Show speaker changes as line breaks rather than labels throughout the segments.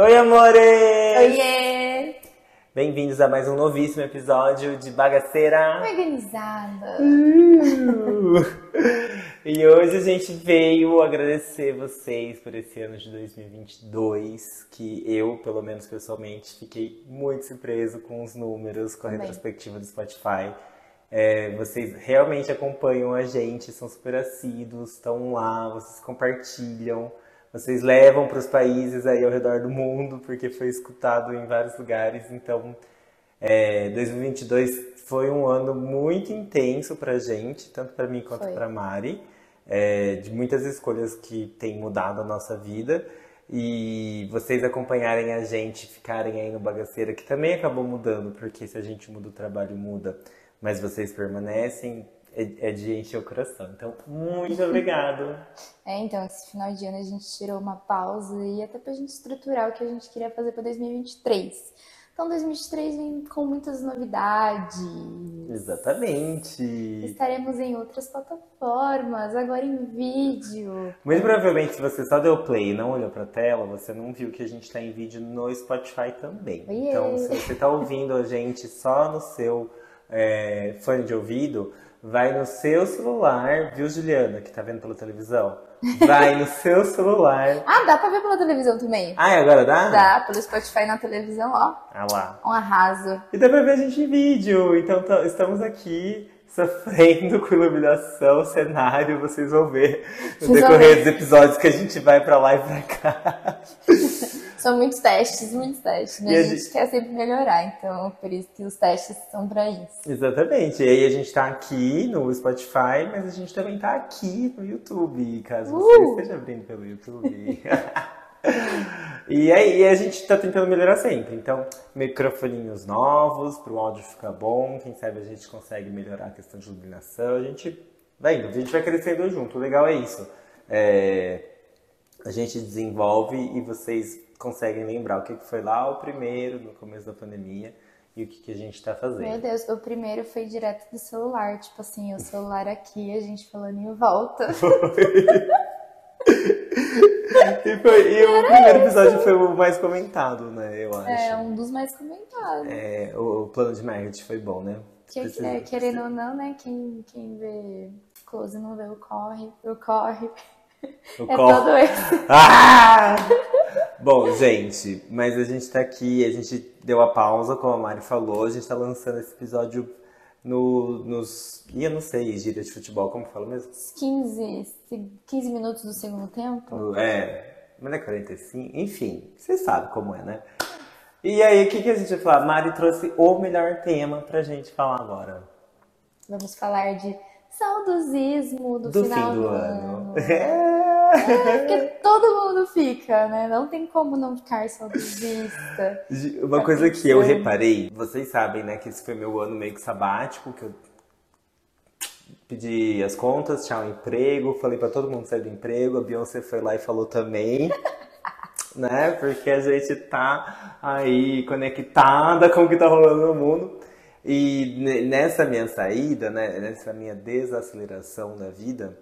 Oi, amores!
Oiê!
Bem-vindos a mais um novíssimo episódio de Bagaceira.
Organizada.
Uh! E hoje a gente veio agradecer vocês por esse ano de 2022, que eu, pelo menos pessoalmente, fiquei muito surpreso com os números, com a retrospectiva do Spotify. É, vocês realmente acompanham a gente, são super assíduos, estão lá, vocês compartilham, vocês levam para os países aí ao redor do mundo, porque foi escutado em vários lugares. Então, é, 2022 foi um ano muito intenso pra gente, tanto pra mim quanto pra Mari, é, de muitas escolhas que têm mudado a nossa vida. E vocês acompanharem a gente, ficarem aí no Bagaceira, que também acabou mudando, porque se a gente muda, o trabalho muda, mas vocês permanecem, é, é de encher o coração. Então, muito obrigado.
É, então, esse final de ano a gente tirou uma pausa e até pra gente estruturar o que a gente queria fazer pra 2023. Então, 2023 vem com muitas novidades.
Exatamente.
Estaremos em outras plataformas, agora em vídeo.
Muito provavelmente, se você só deu play e não olhou pra tela, você não viu que a gente tá em vídeo no Spotify também.
Oiê!
Então, se você tá ouvindo a gente só no seu é, fone de ouvido, vai no seu celular, viu, Juliana, que tá vendo pela televisão? Vai no seu celular.
Ah, dá pra ver pela televisão também.
Ah, agora dá?
Dá, pelo Spotify na televisão, ó.
Ah lá.
Um arraso.
E dá pra ver a gente em vídeo. Então estamos aqui sofrendo com iluminação, cenário, vocês vão ver no decorrer
ver.
dos episódios que a gente vai pra lá e pra cá.
São muitos testes, muitos testes. Né? A
a
gente
gente-
quer sempre melhorar, então por isso que os testes são pra isso.
Exatamente. E aí a gente tá aqui no Spotify, mas a gente também tá aqui no YouTube, caso você
Uh!
esteja abrindo pelo YouTube. e aí a gente tá tentando melhorar sempre. Então, microfoninhos novos pro áudio ficar bom. Quem sabe a gente consegue melhorar a questão de iluminação. A gente vai indo, a gente vai crescendo junto. O legal é isso. É, a gente desenvolve e vocês conseguem lembrar o que foi lá o primeiro, no começo da pandemia, e o que, que a gente tá fazendo.
Meu Deus, o primeiro foi direto do celular, tipo assim, o celular aqui, a gente falando em volta.
E, foi- e o primeiro episódio foi o mais comentado, né? Eu acho.
É um dos mais comentados.
É, o, o plano de marketing foi bom, né?
Que, é, querendo ou não, né? Quem, quem vê close não vê o corre, o corre.
O
É
cor-
todo esse.
Ah! Bom, gente, mas a gente tá aqui, a gente deu a pausa, como a Mari falou, a gente tá lançando esse episódio no, nos. E eu não sei, gíria de futebol, como fala mesmo?
15, 15 minutos do segundo tempo.
É, mas não é 45, enfim, vocês sabem como é, né? E aí, o que, que a gente vai falar? Mari trouxe o melhor tema pra gente falar agora.
Vamos falar de saudosismo do,
Do
final
fim do
ano.
ano.
É, porque todo mundo fica, né? Não tem como não ficar saudosista.
Uma coisa que eu reparei, vocês sabem, né, que esse foi meu ano meio que sabático, que eu pedi as contas, tchau emprego, falei pra todo mundo sair do emprego, a Beyoncé foi lá e falou também, né, porque a gente tá aí conectada com o que tá rolando no mundo. E ne- nessa minha saída, né, nessa minha desaceleração da vida,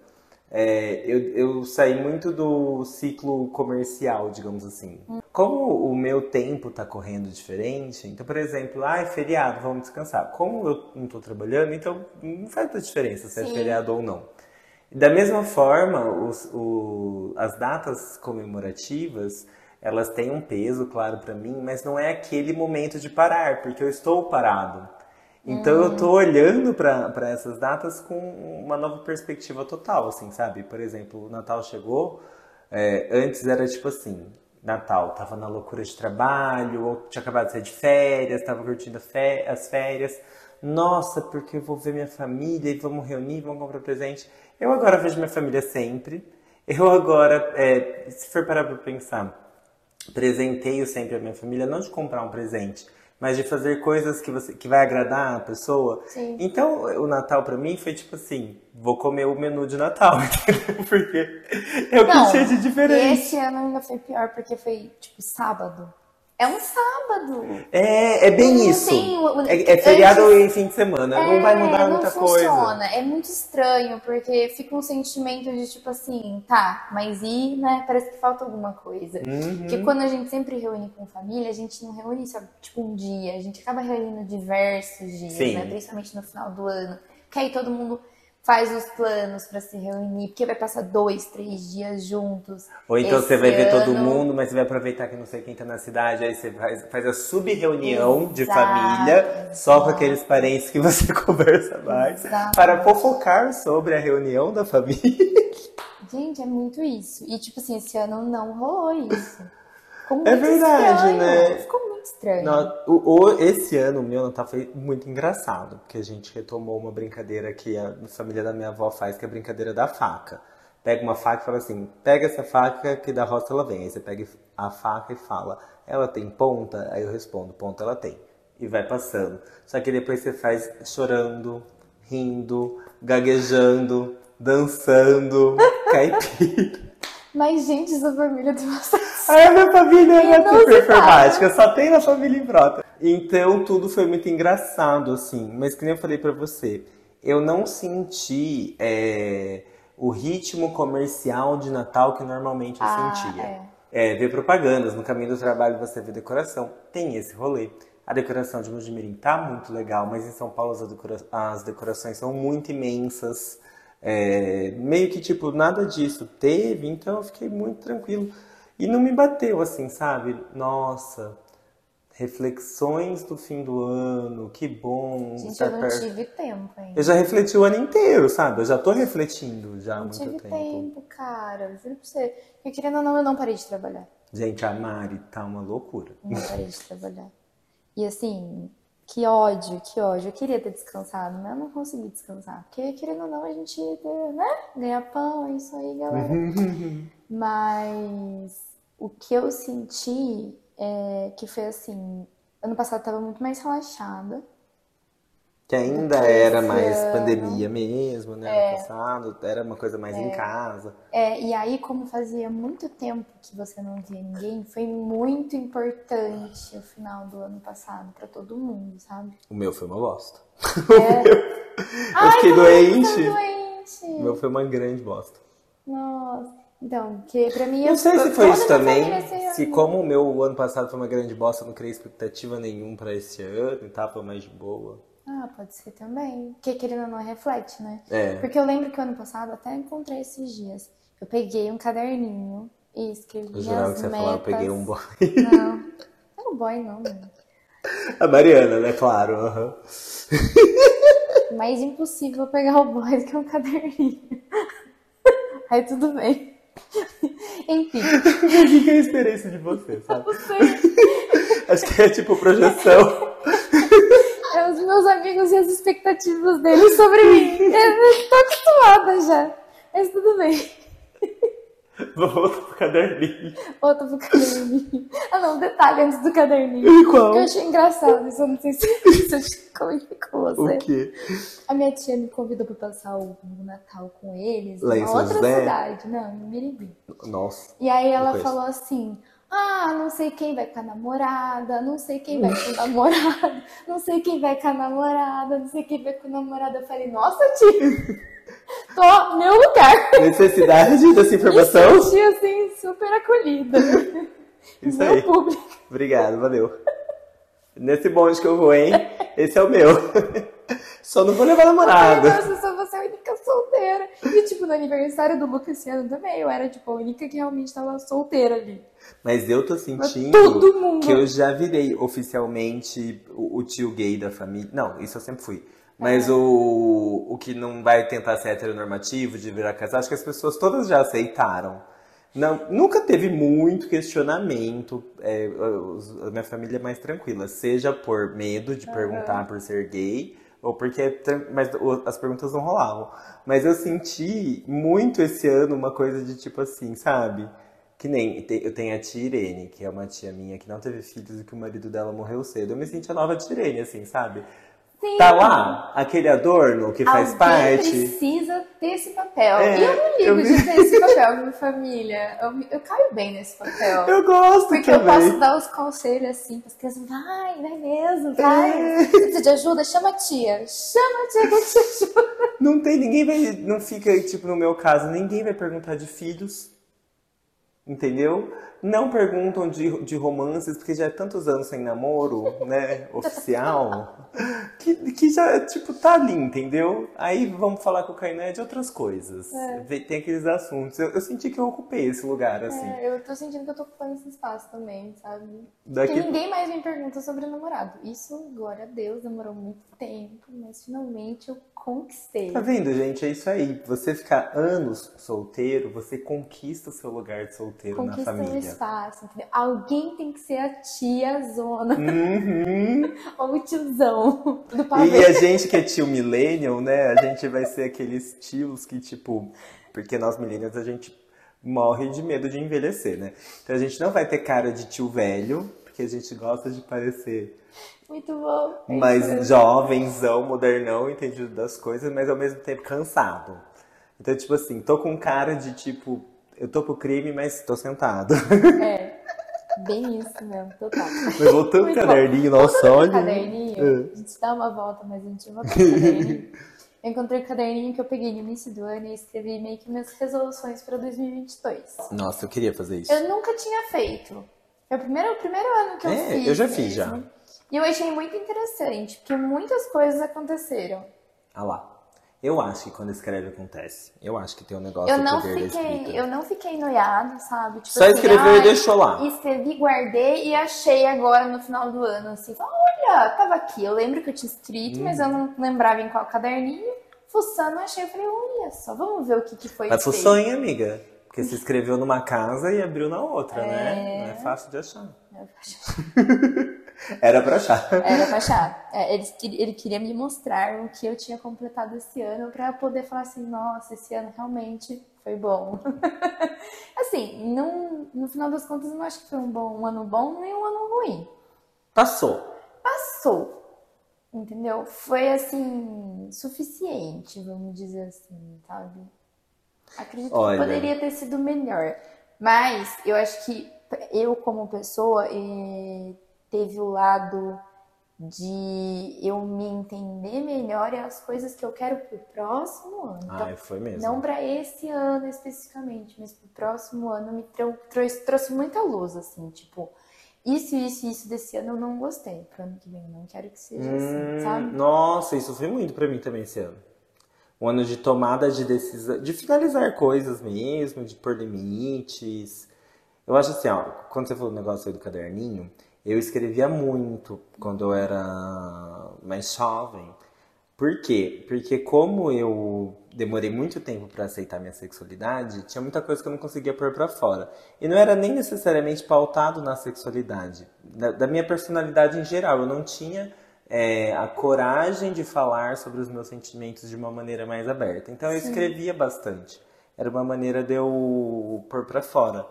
é, eu, eu saí muito do ciclo comercial, digamos assim. Como o meu tempo tá correndo diferente, então, por exemplo, ah, é feriado, vamos descansar. Como eu não tô trabalhando, então não faz muita diferença se é
Sim.
feriado ou não. Da mesma forma, os, o- as datas comemorativas, elas têm um peso, claro, para mim, mas não é aquele momento de parar, porque eu estou parado. Então eu tô olhando para essas datas com uma nova perspectiva total, assim, sabe? Por exemplo, o Natal chegou, é, antes era tipo assim, Natal, tava na loucura de trabalho, ou tinha acabado de sair de férias, tava curtindo as férias. Nossa, porque eu vou ver minha família e vamos reunir, vamos comprar presente. Eu agora vejo minha família sempre. Eu agora, é, se for parar pra pensar, presenteio sempre a minha família, não de comprar um presente, mas de fazer coisas que, você, que vai agradar a pessoa.
Sim.
Então, o Natal pra mim foi tipo assim, vou comer o menu de Natal, entendeu? Porque é o que tinha de diferente.
Esse ano ainda foi pior, porque foi, tipo, sábado. É um sábado.
É, é bem
Não
isso.
tem
É, é feriado
antes-
em fim de semana. não vai mudar
não
muita
funciona.
coisa.
É muito estranho, porque fica um sentimento de tipo assim, tá, mas e, né? Parece que falta alguma coisa.
Uhum.
Porque quando a gente sempre reúne com família, a gente não reúne só tipo um dia, a gente acaba reunindo diversos dias, né? Principalmente no final do ano. Que aí todo mundo faz os planos pra se reunir, porque vai passar dois, três dias juntos.
Ou então você vai ver todo
ano-
mundo, mas você vai aproveitar que não sei quem tá na cidade, aí você faz, faz a sub-reunião de família, só com aqueles parentes que você conversa mais,
Exato.
para fofocar sobre a reunião da família.
Gente, é muito isso. E tipo assim, esse ano não rolou isso. Ficou
É
muito
verdade,
estranho.
né?
Ficou muito estranho.
Não, o, o- esse ano, o meu Natal foi muito engraçado, porque a gente retomou uma brincadeira que a família da minha avó faz, que é a brincadeira da faca. Pega uma faca e fala assim, pega essa faca que da roça ela vem. Aí você pega a faca e fala, ela tem ponta? Aí eu respondo, ponta ela tem. E vai passando. Só que depois você faz chorando, rindo, gaguejando, dançando, caipira.
Mas, gente, essa família tem bastante.
Aí a minha família era
Inusitado.
super performática, só tem na família em Brota. Então tudo foi muito engraçado, assim. Mas que nem eu falei pra você, eu não senti é, o ritmo comercial de Natal que normalmente eu
Ah,
sentia.
é.
É, ver propagandas, no caminho do trabalho você vê decoração, tem esse rolê. A decoração de Mojimirim tá muito legal, mas em São Paulo as, decora- as decorações são muito imensas. É, meio que, tipo, nada disso teve, então eu fiquei muito tranquilo. E não me bateu assim, sabe? Nossa, reflexões do fim do ano, que bom
Gente, eu não
perto.
tive tempo ainda.
Eu já refleti o ano inteiro, sabe? Eu já tô refletindo já há
Não
muito
tive
tempo.
tempo, cara. Juro pra você. Porque querendo ou não, eu não parei de trabalhar.
Gente, a Mari tá uma loucura.
Não parei de trabalhar. E assim, que ódio, que ódio. Eu queria ter descansado, mas eu não consegui descansar. Porque, querendo ou não, a gente ia ter, né? Ganhar pão, é isso aí, galera. Mas o que eu senti é que foi assim, ano passado eu tava muito mais relaxada.
Que ainda
Depois
era mais
ano.
pandemia mesmo, né? Ano passado, era uma coisa mais em casa.
É, e aí, como fazia muito tempo que você não via ninguém, foi muito importante o final do ano passado pra todo mundo, sabe?
O meu foi uma bosta.
É.
Eu fiquei doente.
Tô doente.
O meu foi uma grande bosta.
Nossa. Então, que pra mim...
Não
eu-
sei se foi isso também. Se
ano-
como o meu ano passado foi uma grande bosta, eu não criei expectativa nenhuma pra esse ano e tava mais de boa.
Ah, pode ser também. Porque querendo ou não reflete, né?
É.
Porque eu lembro que o ano passado, até encontrei esses dias, eu peguei um caderninho e escrevi
Eu
as
que você ia
metas.
falar, eu peguei um boy.
Não, não é um boy não, mano.
A Mariana, né? Claro. aham.
Mais impossível pegar o boy do que um caderninho. Aí tudo bem. Enfim,
O que que eu esperei isso de você, sabe? Acho que é tipo projeção.
é os meus amigos e as expectativas deles sobre mim. Eu tô acostumada já. Mas tudo bem.
Vou voltar pro caderninho.
Outro pro caderninho. Ah, não, detalhe antes do caderninho.
E qual?
Que eu achei engraçado, isso eu não sei se, se eu te comentei com você.
O quê?
A minha tia me convidou pra passar o, Natal com eles
Lá em São
outra
José?
cidade, não, em Mirim.
Nossa.
E aí ela falou assim: Ah, não sei quem vai com a namorada, não sei quem vai com o namorado, não sei quem vai com a namorada, não sei quem vai com o namorado. Eu falei, nossa, tia, tô no meu lugar.
Necessidade dessa
Me
informação?
senti assim, super acolhida.
Isso
meu
aí.
público.
Obrigado, valeu. Nesse bonde que eu vou, hein? Esse é o meu. Só não vou levar namorado.
Nossa, só você é a única solteira. E, tipo, no aniversário do Lucas ano também, eu era, tipo, a única que realmente tava solteira ali.
Mas eu tô sentindo que eu já virei oficialmente o, o tio gay da família. Não, isso eu sempre fui. Mas o, o que não vai tentar ser heteronormativo, de virar casal, acho que as pessoas todas já aceitaram. Não, nunca teve muito questionamento. é, a minha família é mais tranquila, seja por medo de perguntar por ser gay, ou porque é mas as perguntas não rolavam. Mas eu senti muito esse ano uma coisa de tipo assim, sabe? Que nem eu tenho a tia Irene, que é uma tia minha que não teve filhos e que o marido dela morreu cedo. Eu me senti a nova tia Irene, assim, sabe?
Sim.
Tá lá, aquele adorno que faz
Alguém
parte.
precisa ter esse papel.
É,
e eu não
eu
ligo de ter esse papel, minha família. Eu, eu caio bem nesse papel.
Eu gosto
Porque eu
também.
posso dar os conselhos assim para as crianças. Vai, vai mesmo, vai.
É.
Precisa de ajuda? Chama a tia. Chama a tia que eu te ajudo.
Não tem, ninguém vai. Não fica, tipo, no meu caso, ninguém vai perguntar de filhos. Entendeu? Não perguntam de, de romances, porque já é tantos anos sem namoro, né? Oficial. Que, que já, tipo, tá ali, entendeu? Aí vamos falar com o Kainé de outras coisas. Vê- Tem aqueles assuntos. Eu, eu senti que eu ocupei esse lugar, assim.
É, eu tô sentindo que eu tô ocupando esse espaço também, sabe?
Daqui-
Porque ninguém mais me pergunta sobre namorado. Isso, glória a Deus, demorou muito tempo, mas finalmente eu conquistei.
Tá vendo, gente? É isso aí. Você ficar anos solteiro, você conquista o seu lugar de solteiro na
Conquista um
família.
Espaço, entendeu? Alguém tem que ser a tia zona
Uhum.
ou o tiozão do
E
pavê.
a gente que é tio millennial, né? A gente vai ser aqueles tios que, tipo, porque nós millennials a gente morre de medo de envelhecer, né? Então a gente não vai ter cara de tio velho, porque a gente gosta de parecer
Muito bom. É mesmo.
jovenzão, modernão, entendido das coisas, mas ao mesmo tempo cansado. Então, tipo assim, tô com cara de tipo, eu tô pro crime, mas tô sentado.
É, bem isso mesmo, total.
Mas voltando
bom.
caderninho, nossa,
Voltando pro
olha.
caderninho,
É.
a gente dá uma volta, mas a gente volta pro caderninho. Eu encontrei o caderninho que eu peguei no início do ano e escrevi meio que minhas resoluções para 2022.
Nossa, eu queria fazer isso.
Eu nunca tinha feito. É o primeiro, o primeiro ano que eu
É,
fiz.
eu já fiz, já.
E eu achei muito interessante, porque muitas coisas aconteceram.
Ah lá. Eu acho que quando escreve acontece. Eu acho que tem um negócio
Eu não fiquei, eu não fiquei noiada, sabe? Tipo
Só
assim,
escreveu e
ai,
deixou lá.
Escrevi, guardei e achei agora no final do ano, assim, olha, tava aqui. Eu lembro que eu tinha escrito, mas
Uhum.
eu não lembrava em qual caderninho. Fuçando, achei, eu falei, olha só, vamos ver o que, que foi
Mas
feito.
sonho, amiga. Porque se inscreveu numa casa e abriu na outra, né? Não é fácil de achar. Era pra achar.
Era pra achar. É, ele, queria- ele queria me mostrar o que eu tinha completado esse ano pra poder falar assim, nossa, esse ano realmente foi bom. assim, não, no final das contas, eu não acho que foi um, bom, um ano bom nem um ano ruim.
Passou.
Passou. Entendeu? Foi assim, suficiente, vamos dizer assim, sabe? Acredito
Olha.
que poderia ter sido melhor. Mas eu acho que eu, como pessoa, eh, teve o lado de eu me entender melhor e as coisas que eu quero pro próximo ano. Então,
Ai, foi mesmo.
não para esse ano especificamente, mas pro próximo ano me trou- trouxe, trouxe muita luz, assim, tipo, isso, isso, isso desse ano eu não gostei. Pro ano que vem eu não quero que seja assim,
Hum,
sabe?
Nossa, isso foi muito pra mim também esse ano. Um ano de tomada de decisão, de finalizar coisas mesmo, de pôr limites. Eu acho assim, ó, quando você falou o negócio aí do caderninho, eu escrevia muito quando eu era mais jovem. Por quê? Porque como eu demorei muito tempo pra aceitar minha sexualidade, tinha muita coisa que eu não conseguia pôr pra fora. E não era nem necessariamente pautado na sexualidade, da, da minha personalidade em geral. Eu não tinha é, a coragem de falar sobre os meus sentimentos de uma maneira mais aberta. Então eu escrevia bastante. Era uma maneira de eu pôr pra fora.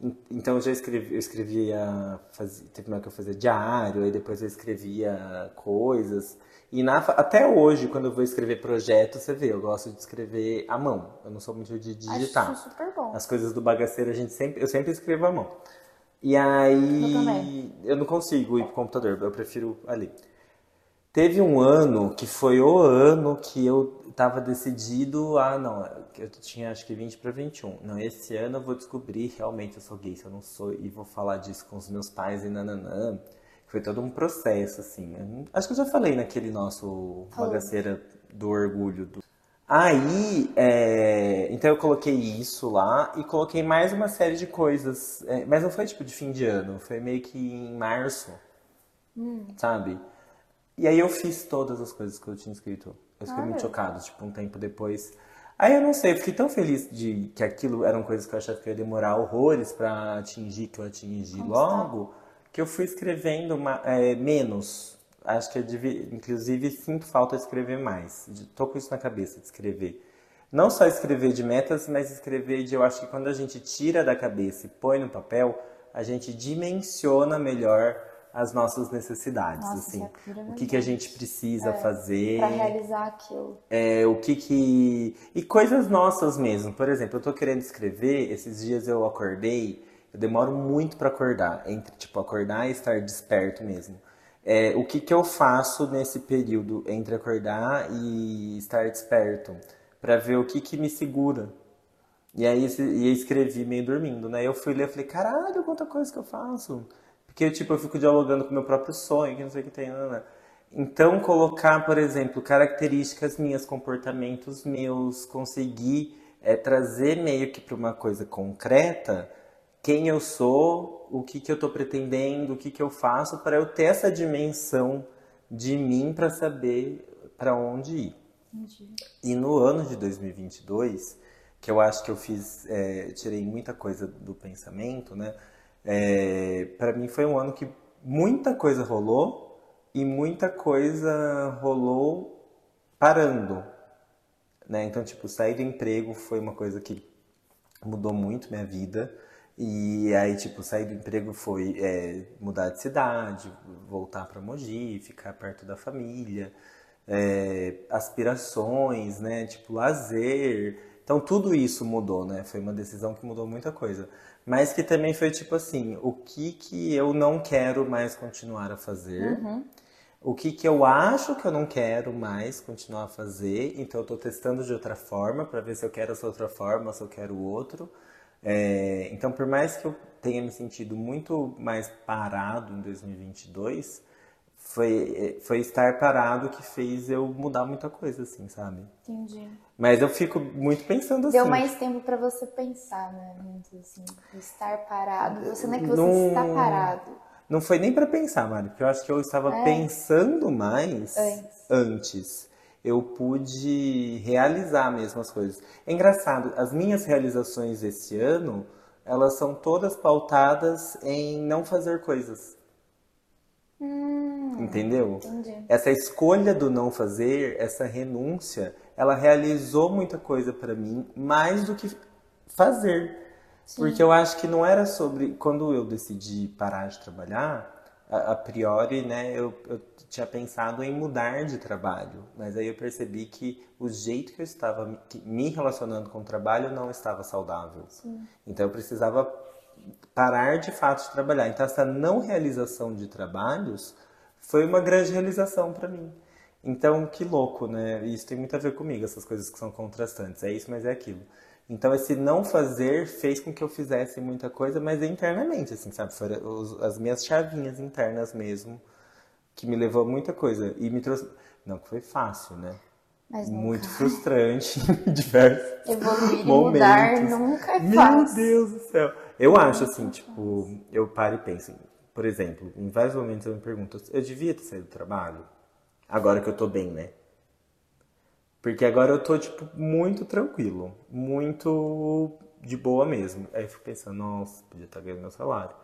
En- Então eu já escrevi, eu escrevia, fazia, teve uma que eu fazia diário, aí depois eu escrevia coisas. E na, até hoje, quando eu vou escrever projeto, você vê, eu gosto de escrever à mão. Eu não sou muito de digitar.
Acho super bom.
As coisas do bagaceiro a gente sempre, eu sempre escrevo à mão. E
Eu
aí
também.
eu não consigo ir pro computador, eu prefiro ali. Teve um ano que foi o ano que eu tava decidido a, não, eu tinha acho que 20 para 21. Não, esse ano eu vou descobrir realmente eu sou gay, se eu não sou, e vou falar disso com os meus pais e nananã. Foi todo um processo, assim. Não- Acho que eu já falei naquele nosso bagaceira do orgulho. Do... Aí, é, então eu coloquei isso lá e coloquei mais uma série de coisas. é, mas não foi tipo de fim de ano, foi meio que em março, sabe? E aí eu fiz todas as coisas que eu tinha escrito. Eu fiquei
Olha.
muito chocado, tipo, um tempo depois. Aí eu não sei, eu fiquei tão feliz de que aquilo eram coisas que eu achava que eu ia demorar horrores pra atingir, que eu atingi logo, que eu fui escrevendo ma- é, menos. Acho que devia, inclusive, sinto falta de escrever mais. De- Tô com isso na cabeça, de escrever. Não só escrever de metas, mas escrever de. Eu acho que quando a gente tira da cabeça e põe no papel, a gente dimensiona melhor as nossas necessidades,
Nossa,
assim.
é
O que, que a gente precisa fazer.
Pra realizar aquilo.
É, o que que. E coisas nossas mesmo. Por exemplo, eu tô querendo escrever, esses dias eu acordei, eu demoro muito pra acordar, entre tipo acordar e estar desperto mesmo. É, o que que eu faço nesse período entre acordar e estar desperto? Pra ver o que que me segura. E aí e escrevi meio dormindo, né? Eu fui ler e falei, caralho, quanta coisa que eu faço. Porque, tipo, eu fico dialogando com o meu próprio sonho, que não sei o que tem, né? Então, colocar, por exemplo, características minhas, comportamentos meus, conseguir é, trazer meio que para uma coisa concreta quem eu sou, o que que eu tô pretendendo, o que que eu faço, para eu ter essa dimensão de mim para saber para onde ir.
Entendi.
E no ano de 2022, que eu acho que eu fiz, é, tirei muita coisa do pensamento, né? É, para mim foi um ano que muita coisa rolou e muita coisa rolou parando, né? Então, tipo, sair do emprego foi uma coisa que mudou muito minha vida. E aí, tipo, sair do emprego foi é, mudar de cidade, voltar para Mogi, ficar perto da família, é, aspirações, né? Tipo, lazer. Então, tudo isso mudou, né? Foi uma decisão que mudou muita coisa. Mas que também foi tipo assim, o que que eu não quero mais continuar a fazer? O que que eu acho que eu não quero mais continuar a fazer? Então, eu tô testando de outra forma para ver se eu quero essa outra forma, se eu quero outro. É, então, por mais que eu tenha me sentido muito mais parado em 2022, foi, foi estar parado que fez eu mudar muita coisa, assim, sabe?
Entendi.
Mas eu fico muito pensando assim.
Deu mais tempo pra você pensar, né? Muito assim, estar parado. Você não é que você
Não-
está parado.
Não foi nem pra pensar, Mari, porque eu acho que eu estava
É.
pensando mais
Antes.
antes. Eu pude realizar mesmo as coisas. É engraçado, as minhas realizações esse ano, elas são todas pautadas em não fazer coisas.
Hum,
Entendeu?
entendi.
Essa escolha do não fazer, essa renúncia, ela realizou muita coisa pra mim, mais do que fazer. Porque eu acho que não era sobre. Quando eu decidi parar de trabalhar, a, a priori, né, eu, eu tinha pensado em mudar de trabalho. Mas aí eu percebi que o jeito que eu estava me- relacionando com o trabalho não estava saudável. Então eu precisava parar de fato de trabalhar. Então essa não realização de trabalhos foi uma grande realização para mim. Então, que louco, né? Isso tem muito a ver comigo, essas coisas que são contrastantes. É isso, mas é aquilo. Então, esse não fazer fez com que eu fizesse muita coisa, mas internamente, assim, sabe? Foram as minhas chavinhas internas mesmo, que me levou a muita coisa. E me trouxe. Não que foi fácil, né?
Mas nunca.
Muito frustrante em diversos
Evoluir e
momentos.
mudar nunca é
Meu
fácil.
Deus do céu. Eu acho assim, tipo, eu paro e penso. Por exemplo, em vários momentos eu me pergunto, eu devia ter saído do trabalho? Agora que eu tô bem, né? Porque agora eu tô, tipo, muito tranquilo. Muito de boa mesmo. Aí eu fico pensando, nossa, podia estar ganhando meu salário.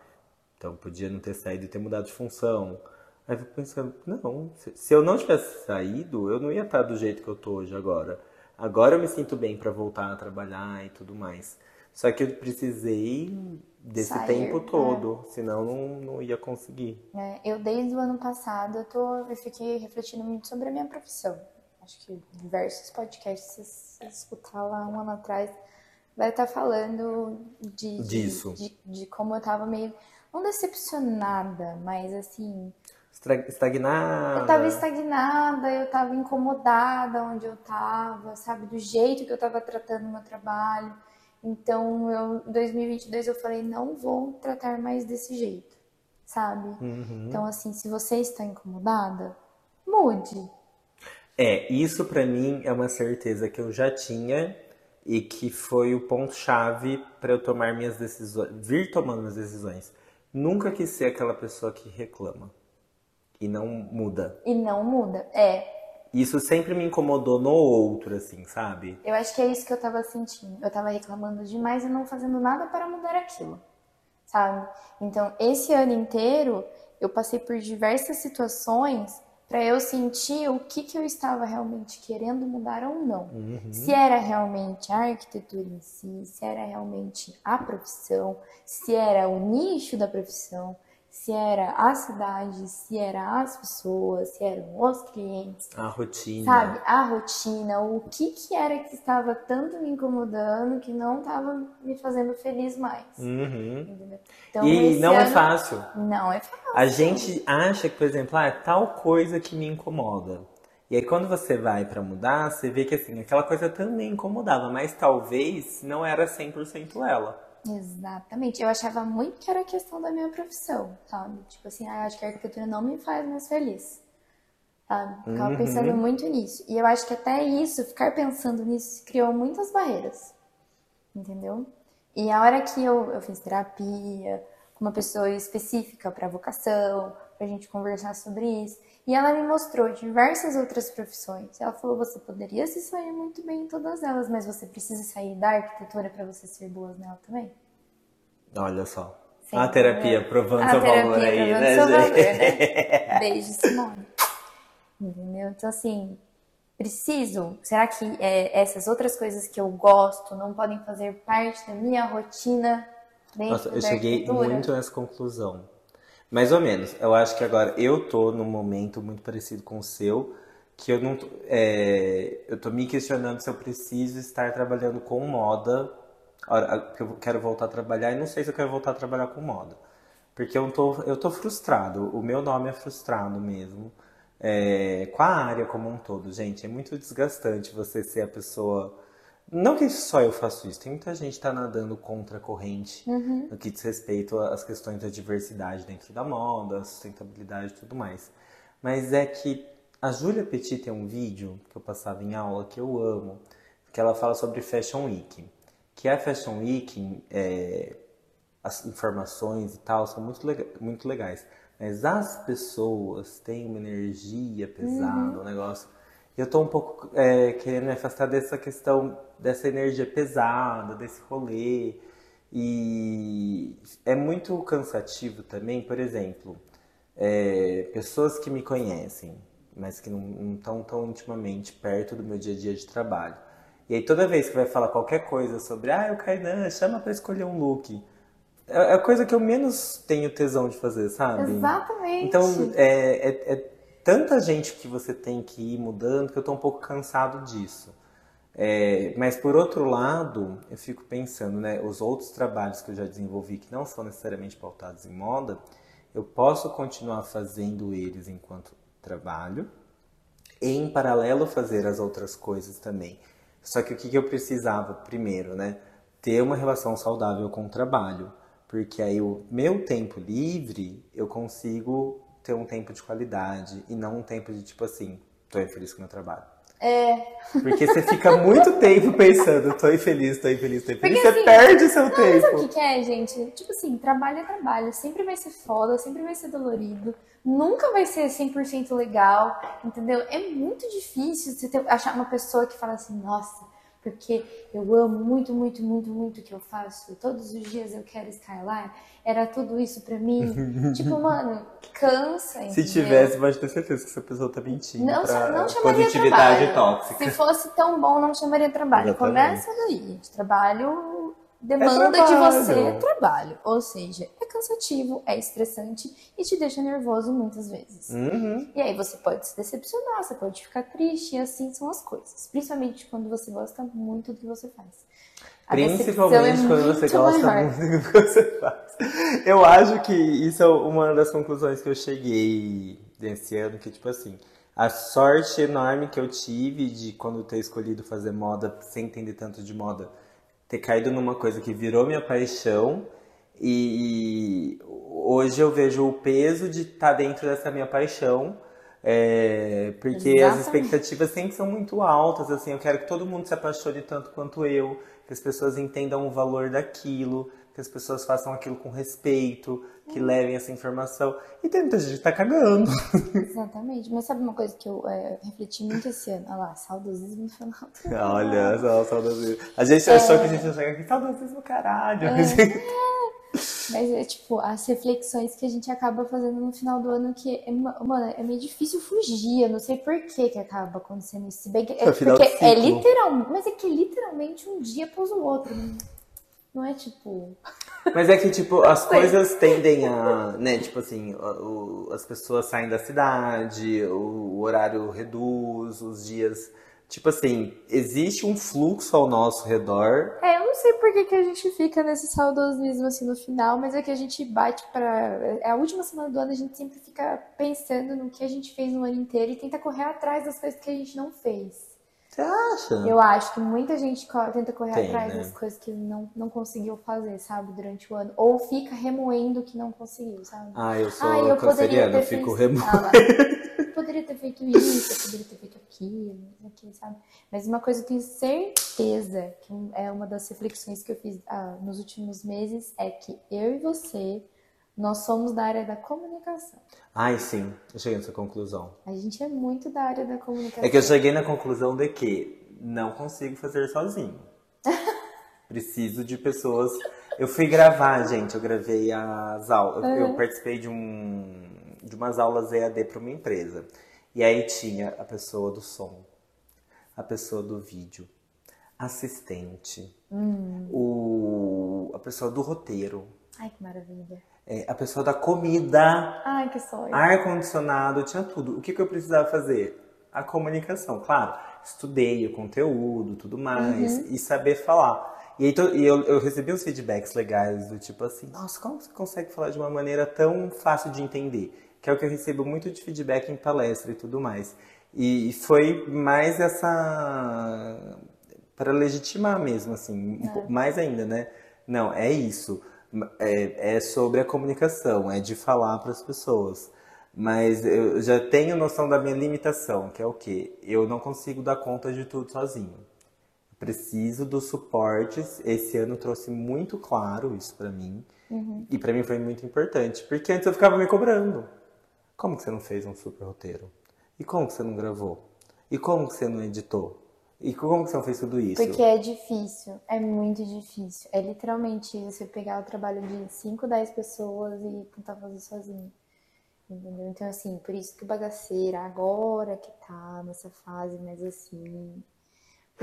Então podia não ter saído e ter mudado de função. Aí eu fico pensando, não, se, eu não tivesse saído, eu não ia estar do jeito que eu tô hoje agora. Agora eu me sinto bem pra voltar a trabalhar e tudo mais. Só que eu precisei desse
Sair,
tempo
é.
todo, senão não, não ia conseguir.
É, eu desde o ano passado eu, tô, eu fiquei refletindo muito sobre a minha profissão. Acho que diversos podcasts, se você escutar lá um ano atrás, vai estar falando de, de-
Disso.
De, de como eu tava meio, não decepcionada, mas assim,
Estagnada.
eu tava estagnada, eu tava incomodada onde eu tava, sabe, do jeito que eu tava tratando o meu trabalho. Então, eu, em 2022 eu falei, não vou tratar mais desse jeito, sabe?
Uhum.
Então, assim, se você está incomodada, mude.
É, isso pra mim é uma certeza que eu já tinha e que foi o ponto-chave pra eu tomar minhas decisões, vir tomando minhas decisões. Nunca quis ser aquela pessoa que reclama e não muda.
E não muda. É,
Isso sempre me incomodou no outro, assim, sabe?
eu acho que é isso que eu tava sentindo. Eu tava reclamando demais e não fazendo nada para mudar aquilo, sabe? Então, esse ano inteiro, eu passei por diversas situações para eu sentir o que, que eu estava realmente querendo mudar ou não. Se era realmente a arquitetura em si, se era realmente a profissão, se era o nicho da profissão, se era a cidade, se era as pessoas, se eram os clientes.
A rotina.
Sabe? A rotina, o que que era que estava tanto me incomodando que não estava me fazendo feliz mais.
Uhum. Então, e não é ano... é fácil.
Não é fácil.
A gente acha que, por exemplo, ah, é tal coisa que me incomoda. E aí quando você vai para mudar, você vê que assim, aquela coisa também incomodava, mas talvez não era 100% ela.
Exatamente. Eu achava muito que era questão da minha profissão, sabe? Tipo assim, ah, acho que a arquitetura não me faz mais feliz. Sabe? Ficava uhum. pensando muito nisso. E eu acho que até isso, ficar pensando nisso, criou muitas barreiras. Entendeu? E a hora que eu, eu fiz terapia, com uma pessoa específica para vocação, pra gente conversar sobre isso, e ela me mostrou diversas outras profissões. Ela falou: você poderia se sair muito bem em todas elas, mas você precisa sair da arquitetura para você ser boa nela também.
Olha só. A terapia né? provando a seu terapia valor aí, né, seu valor,
né? Beijo, Simone. Entendeu? Então, assim, preciso. Será que é, essas outras coisas que eu gosto não podem fazer parte da minha rotina Nossa,
eu cheguei muito nessa conclusão. Mais ou menos. Eu acho que agora eu tô num momento muito parecido com o seu, que eu não é, eu tô me questionando se eu preciso estar trabalhando com moda, porque eu quero voltar a trabalhar e não sei se eu quero voltar a trabalhar com moda. Porque eu tô, eu tô frustrado, o meu nome é frustrado mesmo. É, com a área como um todo, gente, é muito desgastante você ser a pessoa não que só eu faço isso, tem muita gente que tá nadando contra a corrente uhum. no que diz respeito às questões da diversidade dentro da moda, sustentabilidade e tudo mais. Mas é que a Júlia Petit tem um vídeo que eu passava em aula que eu amo, que ela fala sobre Fashion Week. Que a Fashion Week, é, as informações e tal são muito, lega muito legais. Mas as pessoas têm uma energia pesada, uhum. um negócio eu tô um pouco é, querendo me afastar dessa questão, dessa energia pesada, desse rolê. E é muito cansativo também, por exemplo, é, pessoas que me conhecem, mas que não estão tão intimamente perto do meu dia a dia de trabalho. E aí toda vez que vai falar qualquer coisa sobre, ah, o Kainan, chama para escolher um look. É, é a coisa que eu menos tenho tesão de fazer, sabe?
Exatamente.
Então, é, é, é tanta gente que você tem que ir mudando que eu estou um pouco cansado disso. É, mas por outro lado, eu fico pensando, né, os outros trabalhos que eu já desenvolvi que não são necessariamente pautados em moda, eu posso continuar fazendo eles enquanto trabalho em paralelo fazer as outras coisas também. Só que o que eu precisava primeiro, né, ter uma relação saudável com o trabalho, porque aí o meu tempo livre eu consigo ter um tempo de qualidade e não um tempo de tipo assim, tô infeliz com o meu trabalho.
É.
Porque você fica muito tempo pensando, tô infeliz, tô infeliz, tô infeliz. Porque, você assim, perde o seu
não,
tempo.
Sabe o que é, gente? Tipo assim, trabalho é trabalho. Sempre vai ser foda, sempre vai ser dolorido. Nunca vai ser 100% legal, entendeu? É muito difícil você ter, achar uma pessoa que fala assim, nossa, porque eu amo muito, muito, muito, muito o que eu faço. Todos os dias eu quero estar lá. Era tudo isso pra mim. tipo, mano, cansa. Entendeu?
Se tivesse, pode ter certeza que essa pessoa tá mentindo.
Não, não chamaria
positividade
trabalho.
tóxica.
Se fosse tão bom, não chamaria trabalho. Exatamente. Começa daí. Trabalho demanda é de você trabalho. Ou seja, é cansativo, é estressante e te deixa nervoso muitas vezes.
Uhum.
E aí você pode se decepcionar, você pode ficar triste, e assim são as coisas. Principalmente quando você gosta muito do que você faz.
A Principalmente é quando você gosta maior. muito do que você faz. Eu acho que isso é uma das conclusões que eu cheguei desse ano, que tipo assim, a sorte enorme que eu tive de quando ter escolhido fazer moda sem entender tanto de moda ter caído numa coisa que virou minha paixão e hoje eu vejo o peso de estar tá dentro dessa minha paixão. É, porque Exatamente. as expectativas sempre são muito altas, assim, eu quero que todo mundo se apaixone tanto quanto eu, que as pessoas entendam o valor daquilo, que as pessoas façam aquilo com respeito, que levem essa informação. E tem muita gente que tá cagando.
Exatamente. Mas sabe uma coisa que eu é, refleti muito esse ano? Olha lá, saudosismo no final do
Olha só, saudosismo. A gente é... achou que a gente ia chegar aqui, saudosismo caralho. É...
Mas é tipo, as reflexões que a gente acaba fazendo no final do ano que, é, mano, é meio difícil fugir. Eu não sei por que que acaba acontecendo isso. bem que, é, é porque é literalmente, mas é que é literalmente um dia após o outro. Né? Não é tipo.
Mas é que, tipo, as coisas tendem a, né, tipo assim, o, o, as pessoas saem da cidade, o, o horário reduz, os dias Tipo assim, existe um fluxo ao nosso redor.
É, eu não sei por que, que a gente fica nesse saudosismo assim no final, mas é que a gente bate para É a última semana do ano, a gente sempre fica pensando no que a gente fez no ano inteiro e tenta correr atrás das coisas que a gente não fez.
Você acha?
Eu acho que muita gente tenta correr
Tem,
atrás
né?
das coisas que não, não conseguiu fazer, sabe, durante o ano. Ou fica remoendo o que não conseguiu, sabe?
Ah, eu sou
Ah, eu poderia ter
fico remoendo.
Ah. Eu poderia ter feito isso, eu poderia ter feito aquilo, aquilo, sabe? Mas uma coisa eu tenho certeza, que é uma das reflexões que eu fiz ah, nos últimos meses, é que eu e você, nós somos da área da comunicação.
Ai, sim, eu cheguei nessa conclusão.
A gente é muito da área da comunicação.
É que eu cheguei na conclusão de que não consigo fazer sozinho. Preciso de pessoas. Eu fui gravar, gente, eu gravei as aulas. Eu, eu participei de, um, de umas aulas EAD para uma empresa. E aí tinha a pessoa do som, a pessoa do vídeo, assistente, o, a pessoa do roteiro,
Ai, que maravilha.
É, a pessoa da comida,
Ai, que sonho.
ar-condicionado, tinha tudo. O que, que eu precisava fazer? A comunicação, claro. Estudei o conteúdo, tudo mais, e saber falar. E, aí, e eu, eu recebi uns feedbacks legais do tipo assim, nossa, como você consegue falar de uma maneira tão fácil de entender? Que é o que eu recebo muito de feedback em palestra e tudo mais. E, foi mais essa. para legitimar mesmo, assim, um pouco mais ainda, né? Não, é isso. É, é sobre a comunicação, é de falar para as pessoas. Mas eu já tenho noção da minha limitação, que é o quê? Eu não consigo dar conta de tudo sozinho. Preciso dos suportes. Esse ano trouxe muito claro isso pra mim. E pra mim foi muito importante, porque antes eu ficava me cobrando. Como que você não fez um super roteiro? E como que você não gravou? E como que você não editou? E como que você fez tudo isso?
Porque é difícil, é muito difícil. É literalmente você pegar o trabalho de 5, 10 pessoas e tentar fazer sozinho. Entendeu? Então, assim, por isso que o bagaceira agora que tá nessa fase mais assim.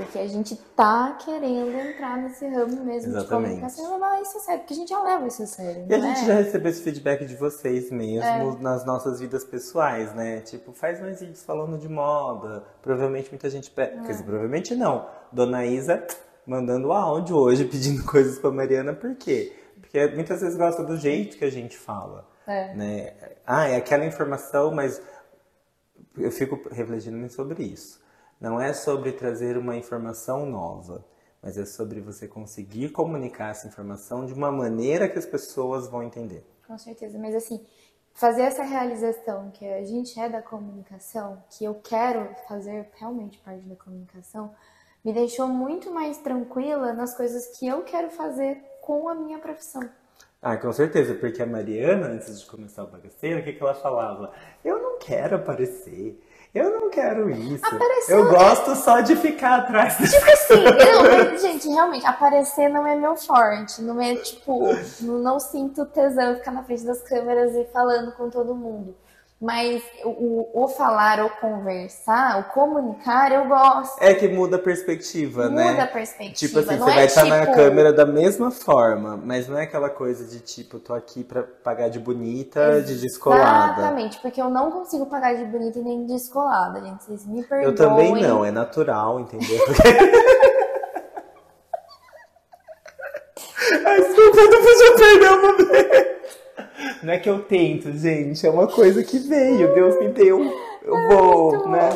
Porque a gente tá querendo entrar nesse ramo mesmo de
Exatamente.
comunicação e levar isso a sério, porque a gente já leva isso a sério.
E a gente
é?
já recebeu esse feedback de vocês mesmo
É.
nas nossas vidas pessoais, né? Tipo, faz mais vídeos falando de moda. Provavelmente muita gente pede.
É.
Quer dizer, provavelmente não. Dona Isa mandando áudio hoje pedindo coisas pra Mariana, por quê? Porque muitas vezes gosta do jeito que a gente fala.
É.
Né? Ah, é aquela informação, mas eu fico refletindo sobre isso. Não é sobre trazer uma informação nova, mas é sobre você conseguir comunicar essa informação de uma maneira que as pessoas vão entender.
Com certeza, mas assim, fazer essa realização que a gente é da comunicação, que eu quero fazer realmente parte da comunicação, me deixou muito mais tranquila nas coisas que eu quero fazer com a minha profissão.
Ah, com certeza, porque a Mariana, antes de começar o bagaceiro, o que, que ela falava? Eu não quero aparecer, eu não quero isso.
Aparecer
eu gosto só de ficar atrás.
Tipo assim, não, mas, gente, realmente, aparecer não é meu forte. Não é tipo, não, não sinto tesão ficar na frente das câmeras e falando com todo mundo. Mas o, o falar, o conversar, o comunicar, eu gosto.
É que muda a perspectiva, né?
Muda a perspectiva.
Tipo assim,
não
você
é
vai estar na
tipo-
câmera da mesma forma, mas não é aquela coisa de tipo, tô aqui pra pagar de bonita, de descolada.
Exatamente, porque eu não consigo pagar de bonita e nem de descolada, gente. Vocês me perdoem.
Eu também não, é natural, entendeu? Ai, desculpa, eu não podia perder o momento. Não é que eu tento, gente, é uma coisa que veio, Deus me deu. Eu vou, né?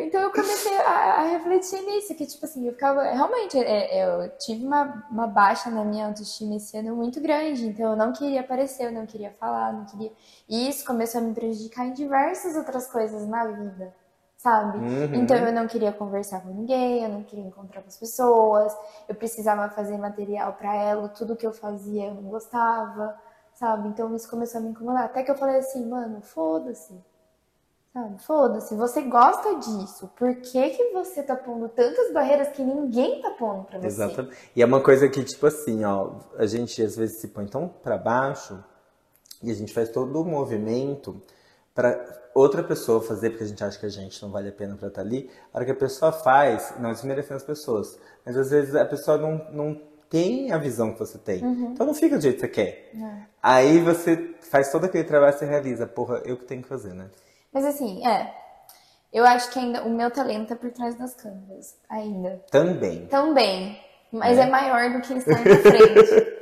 Então eu comecei a, a refletir nisso, que tipo assim, eu ficava. Realmente, é, eu tive uma, uma baixa na minha autoestima esse ano muito grande, então eu não queria aparecer, eu não queria falar, não queria. E isso começou a me prejudicar em diversas outras coisas na vida, sabe?
Uhum.
Então eu não queria conversar com ninguém, eu não queria encontrar com as pessoas, eu precisava fazer material pra ela, tudo que eu fazia eu não gostava, sabe? Então isso começou a me incomodar. Até que eu falei assim, mano, foda-se. Sabe? Foda-se, você gosta disso. Por que, que você tá pondo tantas barreiras que ninguém tá pondo pra você?
Exatamente. E é uma coisa que, tipo assim, ó, a gente às vezes se põe tão pra baixo e a gente faz todo o movimento pra outra pessoa fazer, porque a gente acha que a gente não vale a pena pra estar ali. A hora que a pessoa faz, não desmerecendo as pessoas, mas às vezes a pessoa não, não tem a visão que você tem. Então não fica do jeito que você quer. Aí você faz todo aquele trabalho e você realiza, porra, eu que tenho que fazer, né?
Mas assim, é. Eu acho que ainda o meu talento é por trás das câmeras. Ainda.
Também.
Também. Mas
É?
é, maior do que estar na frente.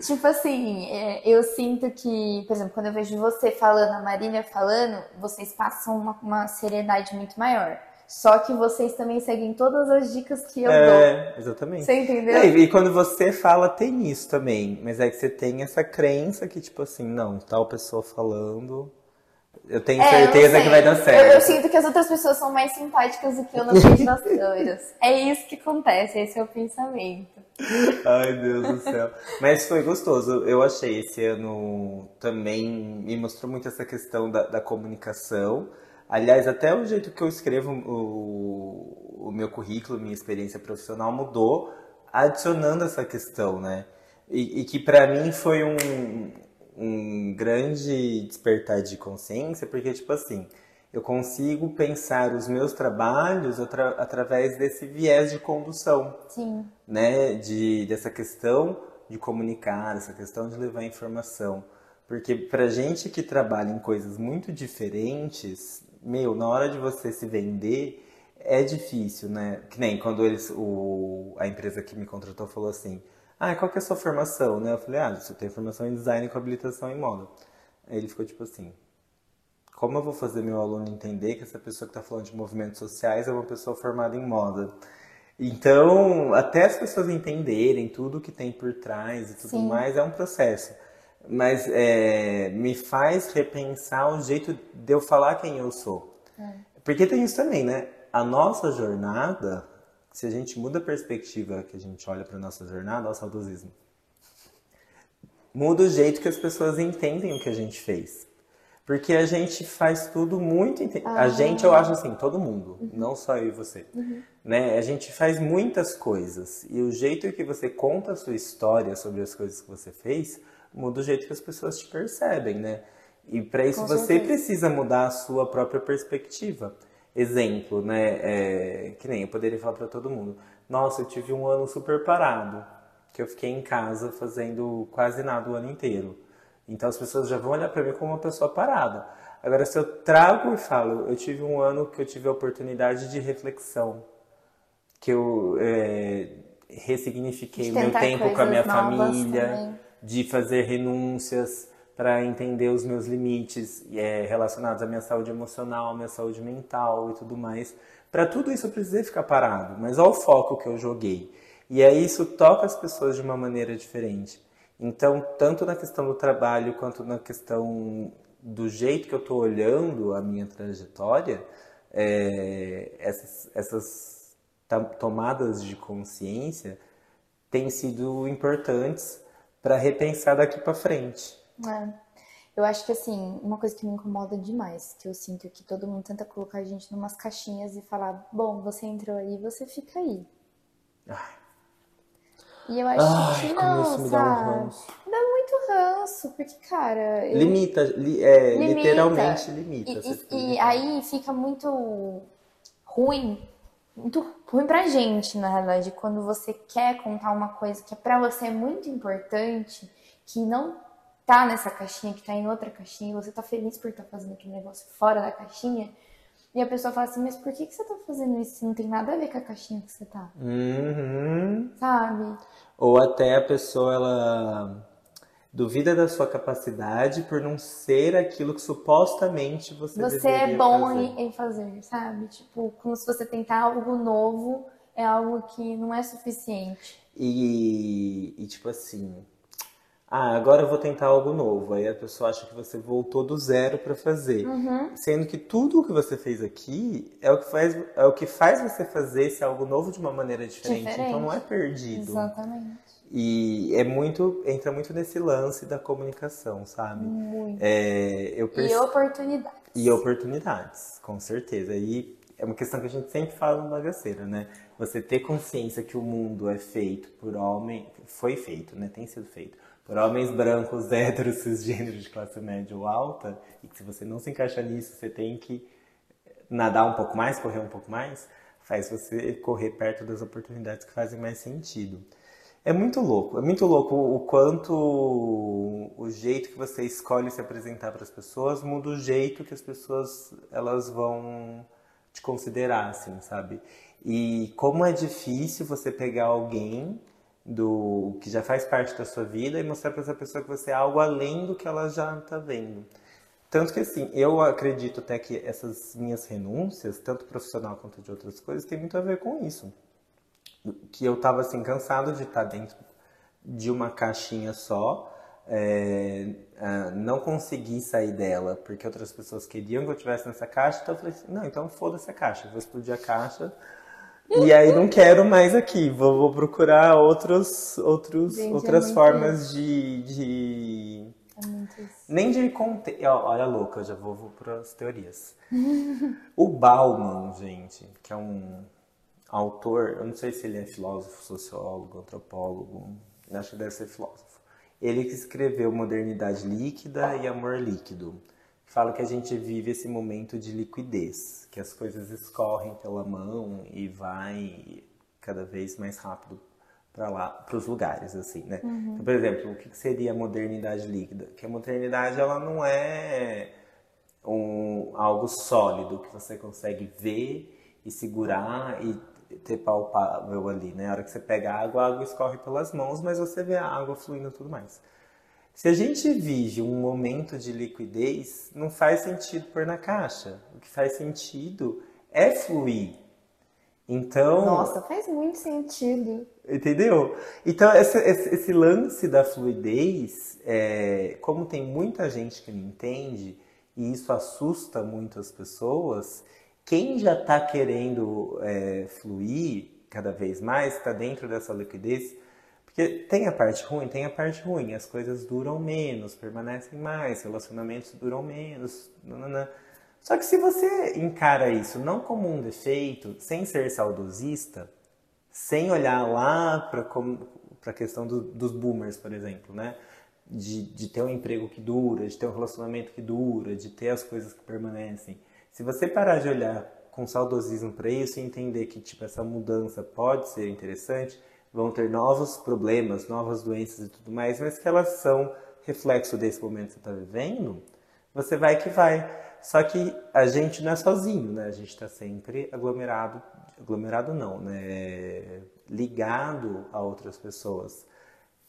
tipo assim, é, eu sinto que, por exemplo, quando eu vejo você falando, a Marília falando, vocês passam uma, uma seriedade muito maior. Só que vocês também seguem todas as dicas que eu dou.
É, exatamente.
Você entendeu?
É, e quando você fala, tem isso também. Mas é que você tem essa crença que, tipo assim, não, tal pessoa falando. Eu tenho
É, eu
certeza que
sei.
vai dar
Eu,
certo.
eu sinto que as outras pessoas são mais simpáticas do que eu na frente das câmeras. É isso que acontece, esse é o pensamento.
Ai, Deus do céu. Mas foi gostoso. Eu achei esse ano também me mostrou muito essa questão da, da comunicação. Aliás, até o jeito que eu escrevo o, o meu currículo, minha experiência profissional mudou, adicionando essa questão, né? E, e que pra mim foi um, um grande despertar de consciência, porque, tipo assim, eu consigo pensar os meus trabalhos atra- através desse viés de condução
Sim.
né, de, dessa questão de comunicar, essa questão de levar informação. Porque pra gente que trabalha em coisas muito diferentes, meu, na hora de você se vender, é difícil, né? Que nem quando eles, o, a empresa que me contratou falou assim, ah, qual que é a sua formação, né? Eu falei, ah, eu tenho formação em design com habilitação em moda. Aí ele ficou tipo assim, como eu vou fazer meu aluno entender que essa pessoa que está falando de movimentos sociais é uma pessoa formada em moda? Então, até as pessoas entenderem tudo que tem por trás e tudo
Sim.
mais, é um processo. Mas é, me faz repensar o jeito de eu falar quem eu sou. Porque tem isso também, né? A nossa jornada, se a gente muda a perspectiva que a gente olha para nossa jornada, olha o saudosismo, muda o jeito que as pessoas entendem o que a gente fez. Porque a gente faz tudo muito. inte- A gente, eu acho assim, todo mundo, não só eu e você. Né? A gente faz muitas coisas. E o jeito que você conta a sua história sobre as coisas que você fez muda o jeito que as pessoas te percebem, né? E para isso
Com
você
certeza.
precisa mudar a sua própria perspectiva. Exemplo, né? É, que nem eu poderia falar para todo mundo: Nossa, eu tive um ano super parado, que eu fiquei em casa fazendo quase nada o ano inteiro. Então as pessoas já vão olhar para mim como uma pessoa parada. Agora, se eu trago e falo, eu tive um ano que eu tive a oportunidade de reflexão, que eu é, ressignifiquei o meu tempo com a minha família,
também.
de fazer renúncias para entender os meus limites é, relacionados à minha saúde emocional, minha saúde mental e tudo mais. Para tudo isso eu precisei ficar parado, mas olha o foco que eu joguei. E aí isso toca as pessoas de uma maneira diferente. Então, tanto na questão do trabalho quanto na questão do jeito que eu estou olhando a minha trajetória, é, essas, essas tomadas de consciência têm sido importantes para repensar daqui para frente.
É. Eu acho que assim, uma coisa que me incomoda demais, que eu sinto que todo mundo tenta colocar a gente numas caixinhas e falar, bom, você entrou aí, você fica aí.
Ai.
E eu acho
Ai,
que não,
me dá
sabe?
ranço.
Dá muito ranço, porque, cara, eu-
Limita, li- é,
Limita.
literalmente limita.
E, e- e
limitado.
aí fica muito ruim, muito ruim pra gente, na realidade, quando você quer contar uma coisa que pra você é muito importante, que não tá nessa caixinha, que tá em outra caixinha, e você tá feliz por estar fazendo aquele negócio fora da caixinha, e a pessoa fala assim, mas por que, que você tá fazendo isso se não tem nada a ver com a caixinha que você tá?
Uhum.
Sabe?
Ou até a pessoa ela duvida da sua capacidade por não ser aquilo que supostamente você
Você é bom
fazer.
em, em fazer, sabe? Tipo, como se você tentar algo novo é algo que não é suficiente.
E, e tipo assim, ah, agora eu vou tentar algo novo. Aí a pessoa acha que você voltou do zero para fazer.
Uhum.
Sendo que tudo o que você fez aqui é o que faz, é o que faz você fazer esse algo novo de uma maneira diferente.
Diferente.
Então não é perdido.
Exatamente.
E é muito, entra muito nesse lance da comunicação, sabe?
Muito.
É, eu
E
perce-
oportunidades.
e oportunidades, com certeza. E é uma questão que a gente sempre fala no Bagaceira, né? Você ter consciência que o mundo é feito por homem, foi feito, né? Tem sido feito por homens brancos, héteros, cisgêneros de classe média ou alta, e que se você não se encaixa nisso, você tem que nadar um pouco mais, correr um pouco mais, faz você correr perto das oportunidades que fazem mais sentido. É muito louco, é muito louco o quanto o jeito que você escolhe se apresentar para as pessoas muda o jeito que as pessoas elas vão te considerar, assim, sabe? E como é difícil você pegar alguém do que já faz parte da sua vida e mostrar para essa pessoa que você é algo além do que ela já está vendo. Tanto que assim, eu acredito até que essas minhas renúncias, tanto profissional quanto de outras coisas, tem muito a ver com isso. Que eu estava assim cansado de estar tá dentro de uma caixinha só, é, não consegui sair dela porque outras pessoas queriam que eu estivesse nessa caixa, então eu falei assim, não, então foda-se a caixa, vou explodir a caixa e aí não quero mais aqui, vou, vou procurar outros, outros, Gente, é outras é formas de, de... É Nem de conter. Olha, louca, eu já vou, vou para as teorias. o Bauman, gente, que é um autor, eu não sei se ele é filósofo, sociólogo, antropólogo, acho que deve ser filósofo. Ele que escreveu Modernidade Líquida e Amor Líquido fala que a gente vive esse momento de liquidez, que as coisas escorrem pela mão e vai cada vez mais rápido para lá, para os lugares, assim, né? Uhum. Então, por exemplo, o que seria a modernidade líquida? Que a modernidade ela não é um, algo sólido que você consegue ver e segurar e ter palpável ali, né? A hora que você pega a água, a água escorre pelas mãos, mas você vê a água fluindo e tudo mais. Se a gente vive um momento de liquidez, não faz sentido pôr na caixa. O que faz sentido é fluir. Então.
Nossa, faz muito sentido.
Entendeu? Então, esse, esse, esse lance da fluidez, é, como tem muita gente que não entende, e isso assusta muito as pessoas, quem já está querendo é, fluir cada vez mais, está dentro dessa liquidez, porque tem a parte ruim, tem a parte ruim. As coisas duram menos, permanecem mais, relacionamentos duram menos. Nanana. Só que se você encara isso não como um defeito, sem ser saudosista, sem olhar lá para a questão do, dos boomers, por exemplo, né? De, de ter um emprego que dura, de ter um relacionamento que dura, de ter as coisas que permanecem. Se você parar de olhar com saudosismo para isso e entender que tipo essa mudança pode ser interessante, vão ter novos problemas, novas doenças e tudo mais, mas que elas são reflexo desse momento que você está vivendo, você vai que vai. Só que a gente não é sozinho, né? A gente está sempre aglomerado, aglomerado não, né? Ligado a outras pessoas.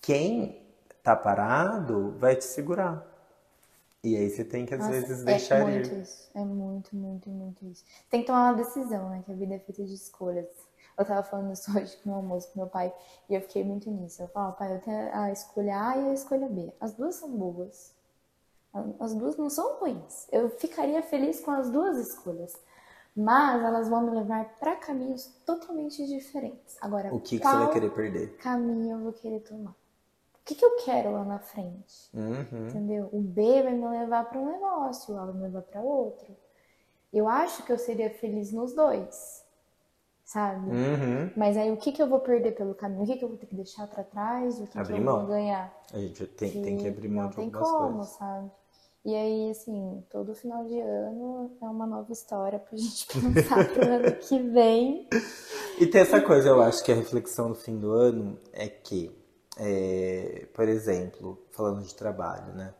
Quem tá parado vai te segurar. E aí você tem que às Nossa, vezes deixar
é muito ir. Isso. É muito, muito, muito isso. Tem que tomar uma decisão, né? Que a vida é feita de escolhas. Eu tava falando isso hoje no almoço com meu pai e eu fiquei muito nisso. Eu falo, pai, eu tenho a escolha A e a escolha B. As duas são boas. As duas não são ruins. Eu ficaria feliz com as duas escolhas. Mas elas vão me levar para caminhos totalmente diferentes. Agora,
o que, que você vai querer perder?
Caminho eu vou querer tomar. O que, que eu quero lá na frente?
Uhum.
Entendeu? O B vai me levar para um negócio, o A vai me levar para outro. Eu acho que eu seria feliz nos dois sabe?
Uhum.
Mas aí o que, que eu vou perder pelo caminho? O que, que eu vou ter que deixar para trás? O que,
abrir
que eu
mão.
vou ganhar?
A gente tem, que tem que abrir mão
não
de
tem
algumas
como,
coisas.
sabe? E aí, assim, todo final de ano é uma nova história pra gente pensar pro ano que vem.
E tem essa coisa, eu acho que a reflexão no fim do ano é que, é, por exemplo, falando de trabalho, né?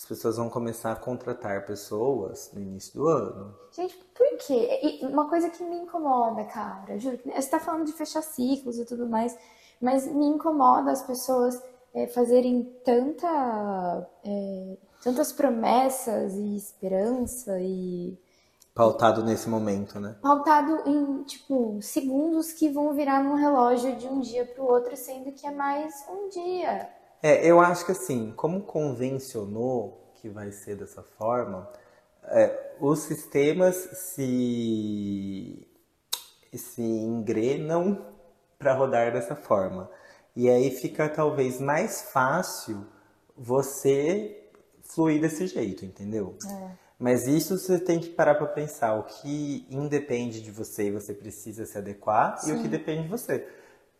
As pessoas vão começar a contratar pessoas no início do ano.
Gente, por quê? E uma coisa que me incomoda, cara, juro, você está falando de fechar ciclos e tudo mais, mas me incomoda as pessoas é, fazerem tanta, é, tantas promessas e esperança e
pautado nesse momento, né?
Pautado em, tipo, segundos que vão virar num relógio de um dia para o outro, sendo que é mais um dia.
É, eu acho que assim, como convencionou que vai ser dessa forma, é, os sistemas se, se engrenam para rodar dessa forma. E aí fica talvez mais fácil você fluir desse jeito, entendeu?
É.
Mas isso você tem que parar para pensar. O que independe de você e você precisa se adequar Sim. e o que depende de você.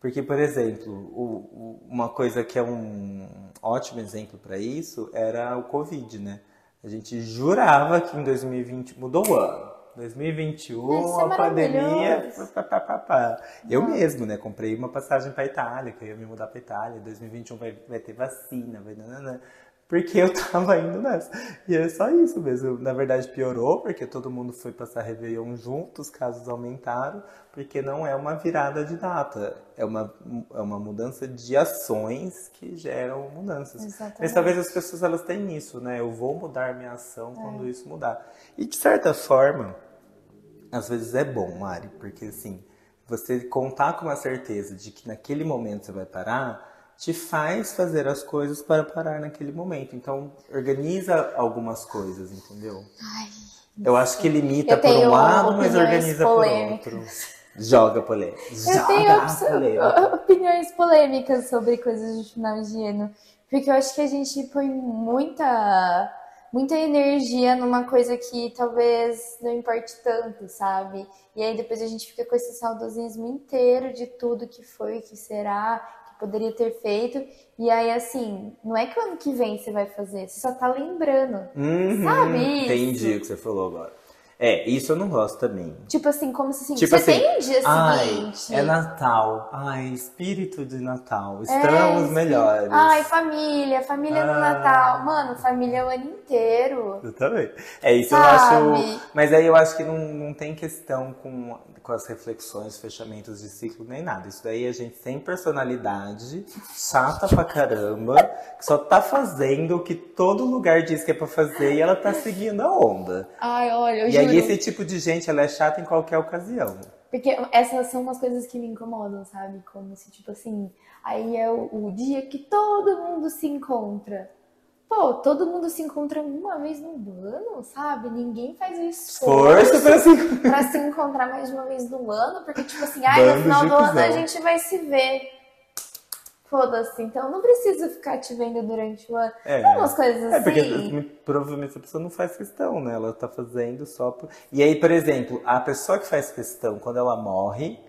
Porque, por exemplo, o, o, uma coisa que é um ótimo exemplo para isso era o Covid, né? A gente jurava que em 2020 mudou o ano. 2021,
Vai ser
a pandemia. pá, pá, pá, pá. Eu mesmo, né? Comprei uma passagem pra Itália, que eu ia me mudar pra Itália. 2021 vai, vai ter vacina, vai. nananã. Porque eu tava indo nessa. E é só isso mesmo. Na verdade, piorou, porque todo mundo foi passar Réveillon junto, os casos aumentaram, porque não é uma virada de data. É uma, é uma mudança de ações que geram mudanças.
Exatamente.
Mas talvez as pessoas elas têm isso, né? Eu vou mudar minha ação
É.
quando isso mudar. E de certa forma, às vezes é bom, Mari, porque assim, você contar com uma certeza de que naquele momento você vai parar, te faz fazer as coisas para parar naquele momento. Então, organiza algumas coisas, entendeu?
Ai,
Eu acho que limita por um lado, mas organiza por
polêmicas.
outro. Joga polêmica.
Eu
Joga
tenho
polêmica.
opiniões polêmicas sobre coisas de final de ano. Porque eu acho que a gente põe muita, muita energia numa coisa que talvez não importe tanto, sabe? E aí depois a gente fica com esse saudosismo inteiro de tudo que foi, que será, poderia ter feito. E aí, assim, não é que o ano que vem você vai fazer, você só tá lembrando.
Uhum,
Sabe isso?
Entendi o que você falou agora. É, isso eu não gosto também.
Tipo assim, como se assim,
Tipo
você
assim,
tem um dia
Ai,
seguinte.
é Natal. Ai, espírito de Natal.
É,
Estamos
sim.
melhores.
Ai, família, família no
Ah.
Natal. Mano, família é o ano inteiro.
Eu também. É isso
Sabe?
eu acho. Mas aí eu acho que não, não tem questão com, com as reflexões, fechamentos de ciclo nem nada. Isso daí é gente sem personalidade, chata pra caramba, que só tá fazendo o que todo lugar diz que é pra fazer e ela tá seguindo a onda.
Ai, olha, eu
E esse tipo de gente ela é chata em qualquer ocasião.
Porque essas são umas coisas que me incomodam, sabe? Como se, tipo assim, aí é o, o dia que todo mundo se encontra. Pô, todo mundo se encontra uma vez no ano, sabe? Ninguém faz o
Força
esforço
pra se
pra se encontrar mais de uma vez no ano, porque, tipo assim, ai, no
Bando
final do ano a gente vai se ver. Foda-se, então não precisa ficar te vendo durante o ano.
É.
Não, umas coisas
É, porque
assim.
provavelmente a pessoa não faz questão, né? Ela tá fazendo só por... E aí, por exemplo, a pessoa que faz questão, quando ela morre,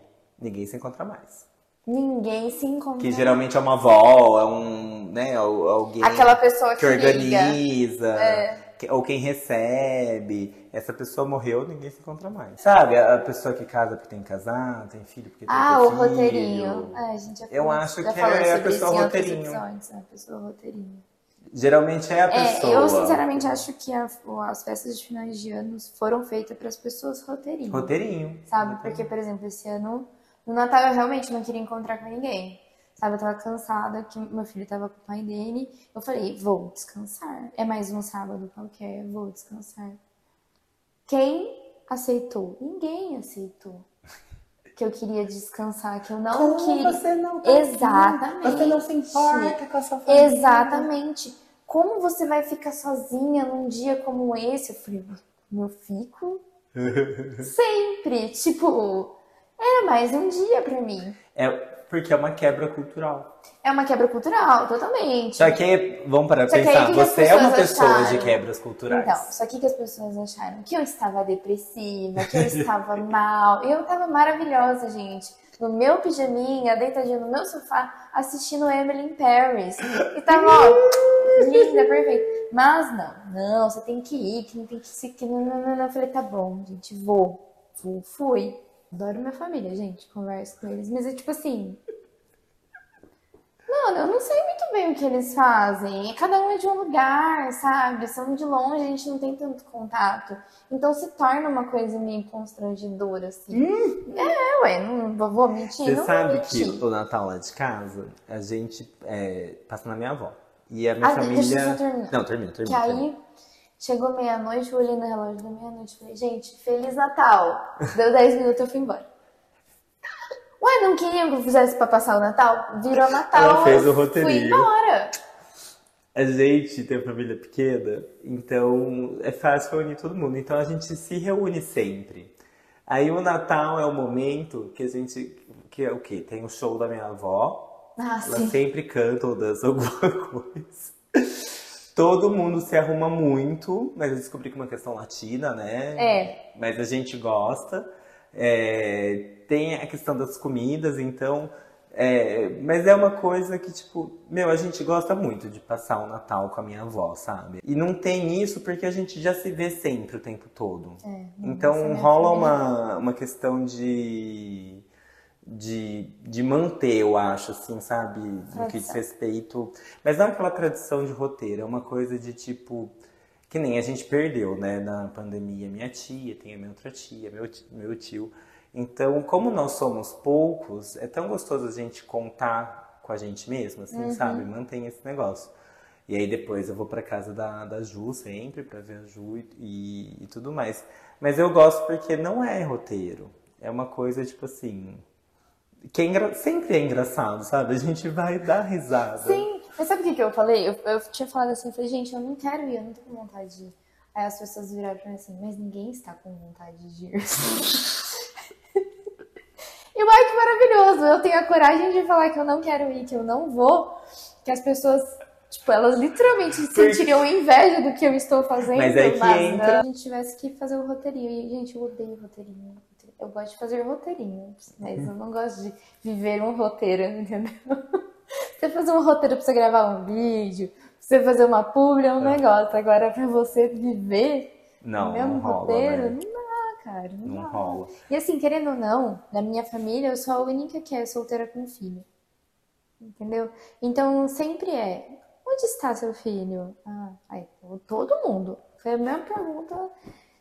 ninguém se encontra mais.
Ninguém se encontra.
Que geralmente é uma avó, é um, né, al- alguém
Aquela pessoa que,
que organiza, que- ou quem recebe. Essa pessoa morreu, ninguém se encontra mais. Sabe, a pessoa que casa porque tem que casar, tem filho porque tem
Ah,
que
o
ter filho.
roteirinho. É, a gente já
Eu
falou-
acho
já
que é a pessoa roteirinho.
né? A pessoa roteirinho.
Geralmente é a
É,
pessoa.
eu sinceramente acho que a- as festas de finais de anos foram feitas para as pessoas roteirinho.
Roteirinho.
Sabe? Porque, por exemplo, esse ano, no Natal eu realmente não queria encontrar com ninguém. Sabe, eu tava cansada, que meu filho tava com o pai dele. Eu falei, vou descansar. É mais um sábado qualquer, vou descansar. Quem aceitou? Ninguém aceitou. Que eu queria descansar, que eu não queria.
você não tá
Exatamente.
Você não se importa com a sua família.
Exatamente. Como você vai ficar sozinha num dia como esse? Eu falei, eu fico sempre. Tipo, era mais um dia pra mim.
É porque é uma quebra cultural.
É uma quebra cultural, totalmente.
Só que, vamos parar pra
Só
pensar,
que
você é uma pessoa de
acharam?
quebras culturais.
Então, só que, que as pessoas acharam que eu estava depressiva, que eu estava mal. Eu estava maravilhosa, gente. No meu pijaminha, deitadinha no meu sofá, assistindo Emily in Paris. E tava, ó, linda, perfeita. Mas não, não, você tem que ir, que não tem que se. Que não, não, não. Eu falei, tá bom, gente. Vou, fui. Adoro minha família, gente. Converso com eles. Mas é tipo assim. Mano, eu não sei muito bem o que eles fazem. Cada um é de um lugar, sabe? São de longe, a gente não tem tanto contato. Então se torna uma coisa meio constrangedora, assim. É, ué, não vou- vou mentir.
Você sabe
vou
que
mentir.
o Natal lá de casa, a gente é, passa na minha avó. E a minha
Ah,
família.
deixa eu só terminar.
Não, termina,
Que
termina. termina.
aí chegou meia-noite, eu olhei no relógio da meia-noite e falei, gente, Feliz Natal. Deu 10 minutos eu fui embora. Ué, não queriam que eu fizesse pra passar o Natal? Virou Natal.
Ela fez o roteirinho.
Fui embora.
A gente tem família pequena, então é fácil reunir todo mundo. Então a gente se reúne sempre. Aí o Natal é o momento que a gente. Que é o quê? Tem o show da minha avó.
Ah,
Ela
sim.
sempre canta ou dança alguma coisa. Todo mundo se arruma muito, mas eu descobri que é uma questão latina, né?
É.
Mas a gente gosta. É, tem a questão das comidas, então É, mas é uma coisa que, tipo, meu, a gente gosta muito de passar o Natal com a minha avó, sabe? E não tem isso porque a gente já se vê sempre o tempo todo.
É,
Então rola uma, uma questão de, de, de manter, eu acho, assim, sabe? No que diz respeito. Mas não aquela tradição de roteiro, é uma coisa de tipo. Que nem a gente perdeu, né, na pandemia, minha tia, tem a minha outra tia, meu, meu tio. Então, como nós somos poucos, é tão gostoso a gente contar com a gente mesmo, assim, sabe? Mantém esse negócio. E aí depois eu vou pra casa da, da Ju sempre pra ver a Ju e, e, e tudo mais. Mas eu gosto porque não é roteiro. É uma coisa, tipo assim. Que é engra- sempre é engraçado, sabe? A gente vai dar risada.
Sim, mas sabe o que, que eu falei? Eu, eu tinha falado assim, eu falei, gente, eu não quero ir, eu não tô com vontade de ir. Aí as pessoas viraram pra mim assim, mas ninguém está com vontade de ir. e ai, que maravilhoso! Eu tenho a coragem de falar que eu não quero ir, que eu não vou, que as pessoas, tipo, elas literalmente sentiriam inveja do que eu estou fazendo.
Mas é que
não.
entra-
a gente tivesse que fazer o roteirinho, e, gente, eu odeio roteirinho. Eu gosto de fazer roteirinhos, mas eu não gosto de viver um roteiro, entendeu? Você fazer um roteiro pra você gravar um vídeo, pra você fazer uma publi é um negócio. Agora, pra você viver
Não,
o mesmo
não rola,
roteiro,
né?
não dá, cara. Não,
Não
dá.
rola.
E assim, querendo ou não, na minha família, eu sou a única que é solteira com filho. Entendeu? Então, sempre é: onde está seu filho? Ah, aí, todo mundo. Foi a mesma pergunta.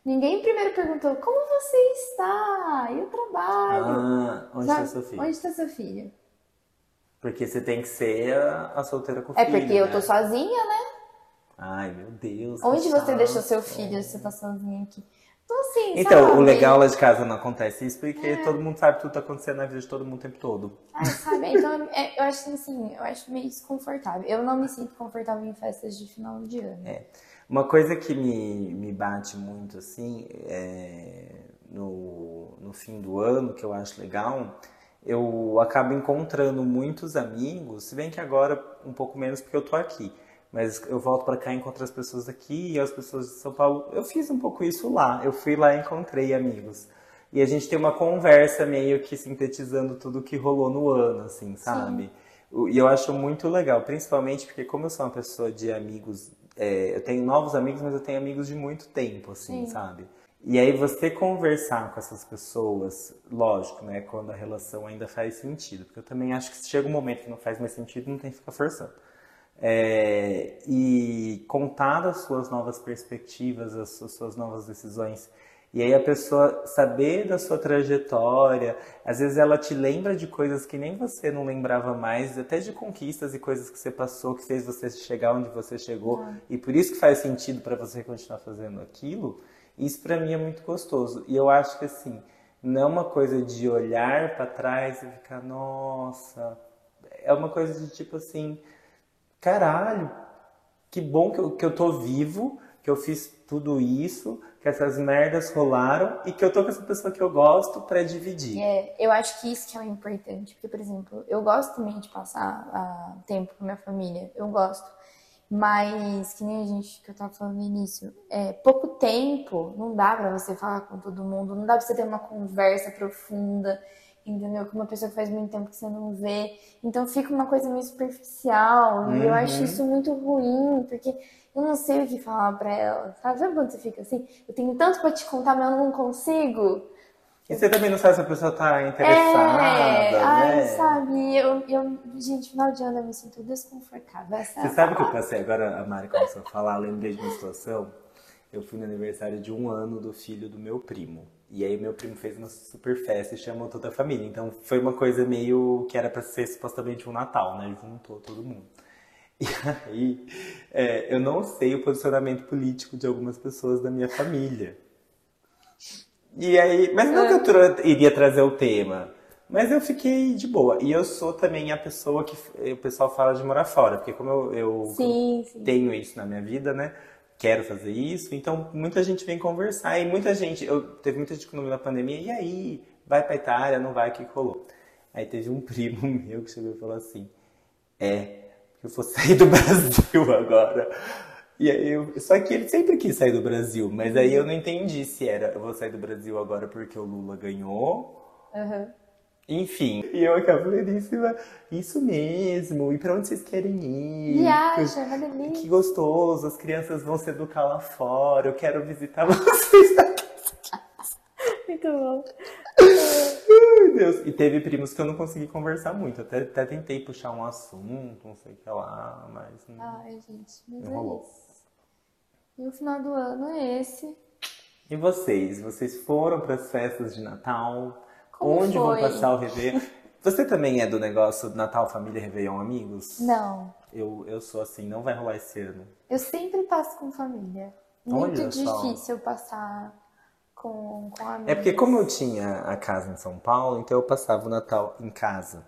Ninguém primeiro perguntou: como você está? E o trabalho?
Ah, onde
Sabe?
está seu filho?
Onde está seu filho?
Porque você tem que ser a, a solteira com
É
filho,
porque eu
né?
tô sozinha, né?
Ai, meu Deus.
Onde você
chato.
deixou seu filho se você tá sozinha aqui? Então, assim,
Então,
sabe?
o legal lá de casa não acontece isso porque todo mundo sabe que tudo tá acontecendo na vida de todo mundo o tempo todo.
Ai, sabe? Então, é, eu acho assim, eu acho meio desconfortável. Eu não me sinto confortável em festas de final de ano.
É. Uma coisa que me, me bate muito, assim, é, no, no fim do ano, que eu acho legal, eu acabo encontrando muitos amigos, se bem que agora um pouco menos porque eu tô aqui. Mas eu volto pra cá e encontro as pessoas aqui e as pessoas de São Paulo. Eu fiz um pouco isso lá. Eu fui lá e encontrei amigos. E a gente tem uma conversa meio que sintetizando tudo que rolou no ano, assim, sabe? O- E eu acho muito legal, principalmente porque como eu sou uma pessoa de amigos, é, eu tenho novos amigos, mas eu tenho amigos de muito tempo, assim,
Sim.
sabe? E aí você conversar com essas pessoas, lógico, né, quando a relação ainda faz sentido, porque eu também acho que se chega um momento que não faz mais sentido, não tem que ficar forçando. É, e contar das suas novas perspectivas, as suas, suas novas decisões. E aí a pessoa saber da sua trajetória, às vezes ela te lembra de coisas que nem você não lembrava mais, até de conquistas e coisas que você passou, que fez você chegar onde você chegou, e por isso que faz sentido para você continuar fazendo aquilo. Isso para mim é muito gostoso. E eu acho que assim, não é uma coisa de olhar para trás e ficar, nossa, é uma coisa de tipo assim, caralho, que bom que eu, que eu tô vivo, que eu fiz tudo isso, que essas merdas rolaram e que eu tô com essa pessoa que eu gosto pra dividir.
É, eu acho que isso que é o importante. Porque, por exemplo, eu gosto também de passar ah, tempo com minha família. Eu gosto. Mas, que nem a gente que eu tava falando no início, é, pouco tempo, não dá pra você falar com todo mundo, não dá pra você ter uma conversa profunda, entendeu? Com uma pessoa que faz muito tempo que você não vê. Então fica uma coisa meio superficial. E eu
Uhum.
acho isso muito ruim, porque eu não sei o que falar pra ela. Sabe, sabe quando você fica assim? Eu tenho tanto pra te contar, mas eu não consigo.
E você também não sabe se a pessoa tá interessada,
É, ai,
né?
sabe, eu, eu, gente, final de ano eu me sinto desconfortável. Essa
Você sabe o que eu passei agora? A Mari começou a falar, lembrei de uma situação. Eu fui no aniversário de um ano do filho do meu primo. E aí meu primo fez uma super festa e chamou toda a família. Então foi uma coisa meio que era pra ser supostamente um Natal, né? Juntou todo mundo. E aí, é, eu não sei o posicionamento político de algumas pessoas da minha família. E aí, mas não que eu tra- iria trazer o tema, mas eu fiquei de boa. E eu sou também a pessoa que o pessoal fala de morar fora, porque como eu, eu
Sim, sim.
tenho isso na minha vida, né? Quero fazer isso, então muita gente vem conversar e muita gente, eu teve muita gente comigo na pandemia, e aí, vai pra Itália, não vai, o que que rolou? Aí teve um primo meu que chegou e falou assim: É, eu vou sair do Brasil agora. E aí eu, só que ele sempre quis sair do Brasil, mas aí eu não entendi se era eu vou sair do Brasil agora porque o Lula ganhou
Aham.
Enfim, e eu cableiríssima, isso mesmo, e pra onde vocês querem ir?
Viaja, delícia.
Que gostoso, as crianças vão se educar lá fora, eu quero visitar vocês aqui.
Muito bom.
Ai, Deus. E teve primos que eu não consegui conversar muito, até, até tentei puxar um assunto, não sei o que lá, mas não,
Ai, gente, mas
não
é
rolou.
isso. E o final do ano é esse.
E vocês? Vocês foram para as festas de Natal?
Como
Onde vão
foi?
passar o Réveillon? Você também é do negócio Natal, família, Réveillon, amigos?
Não.
Eu, eu sou assim, não vai rolar esse ano.
Eu sempre passo com família. Muito
Olha só.
difícil passar com, com amigos.
É porque como eu tinha a casa em São Paulo, então eu passava o Natal em casa.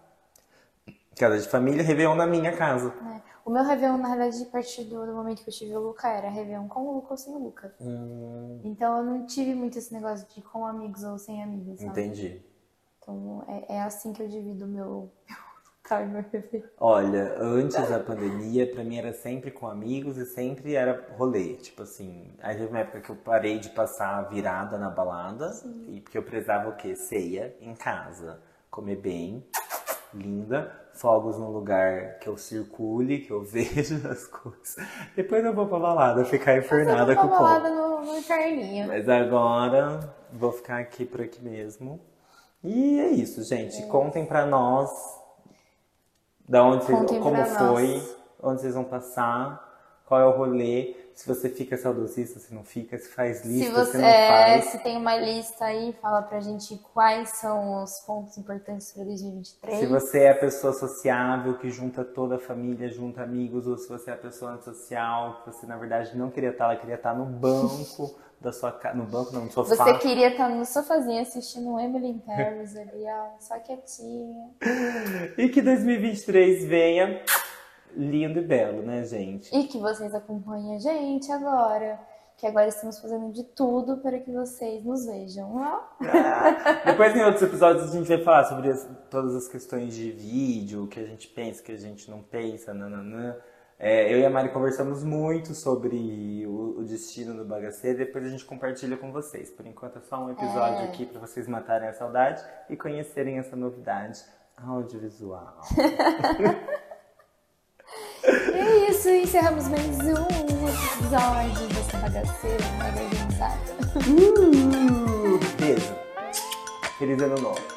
Casa de família, Réveillon na minha casa.
né? O meu Réveillon, na realidade, a partir do, do momento que eu tive o Luca, era Réveillon com o Luca ou sem o Luca.
Hum,
Então eu não tive muito esse negócio de com amigos ou sem amigos, sabe?
entendi.
Então é, é assim que eu divido o meu, e meu Réveillon.
Olha, antes da pandemia, pra mim era sempre com amigos e sempre era rolê. Tipo assim, aí teve uma época que eu parei de passar virada na balada, e porque eu prezava o quê? Ceia em casa. Comer bem, linda, fogos num lugar que eu circule, que eu veja as coisas. Depois eu vou pra balada ficar infernada com o
balada
povo.
no, no inferninho.
Mas agora vou ficar aqui por aqui mesmo. E é isso, gente. Contem pra nós da onde vocês,
Contem
como foi,
nós.
onde vocês vão passar, qual é o rolê, se você fica saudosista, se não fica, se faz
Se
lista, se,
você
não
é,
faz.
se tem uma lista aí, fala pra gente quais são os pontos importantes para 2023.
Se você é a pessoa sociável que junta toda a família, junta amigos, ou se você é a pessoa antissocial, que você na verdade não queria estar, ela queria estar no banco da sua casa, no banco não, no sofá.
Você queria estar no sofazinho assistindo Emily in Paris ali, ó, só quietinha.
E que 2023 venha lindo e belo, né, gente?
E que vocês acompanhem a gente agora. Que agora estamos fazendo de tudo para que vocês nos vejam. ó.
Ah, Depois em outros episódios a gente vai falar sobre as- todas as questões de vídeo, o que a gente pensa, o que a gente não pensa, nananã. É, eu e a Mari conversamos muito sobre o, o destino do bagaceiro depois a gente compartilha com vocês. Por enquanto é só um episódio
É.
aqui para vocês matarem a saudade e conhecerem essa novidade audiovisual.
Isso, encerramos mais um episódio dessa bagaceira organizada.
Uh, beijo. Feliz ano novo.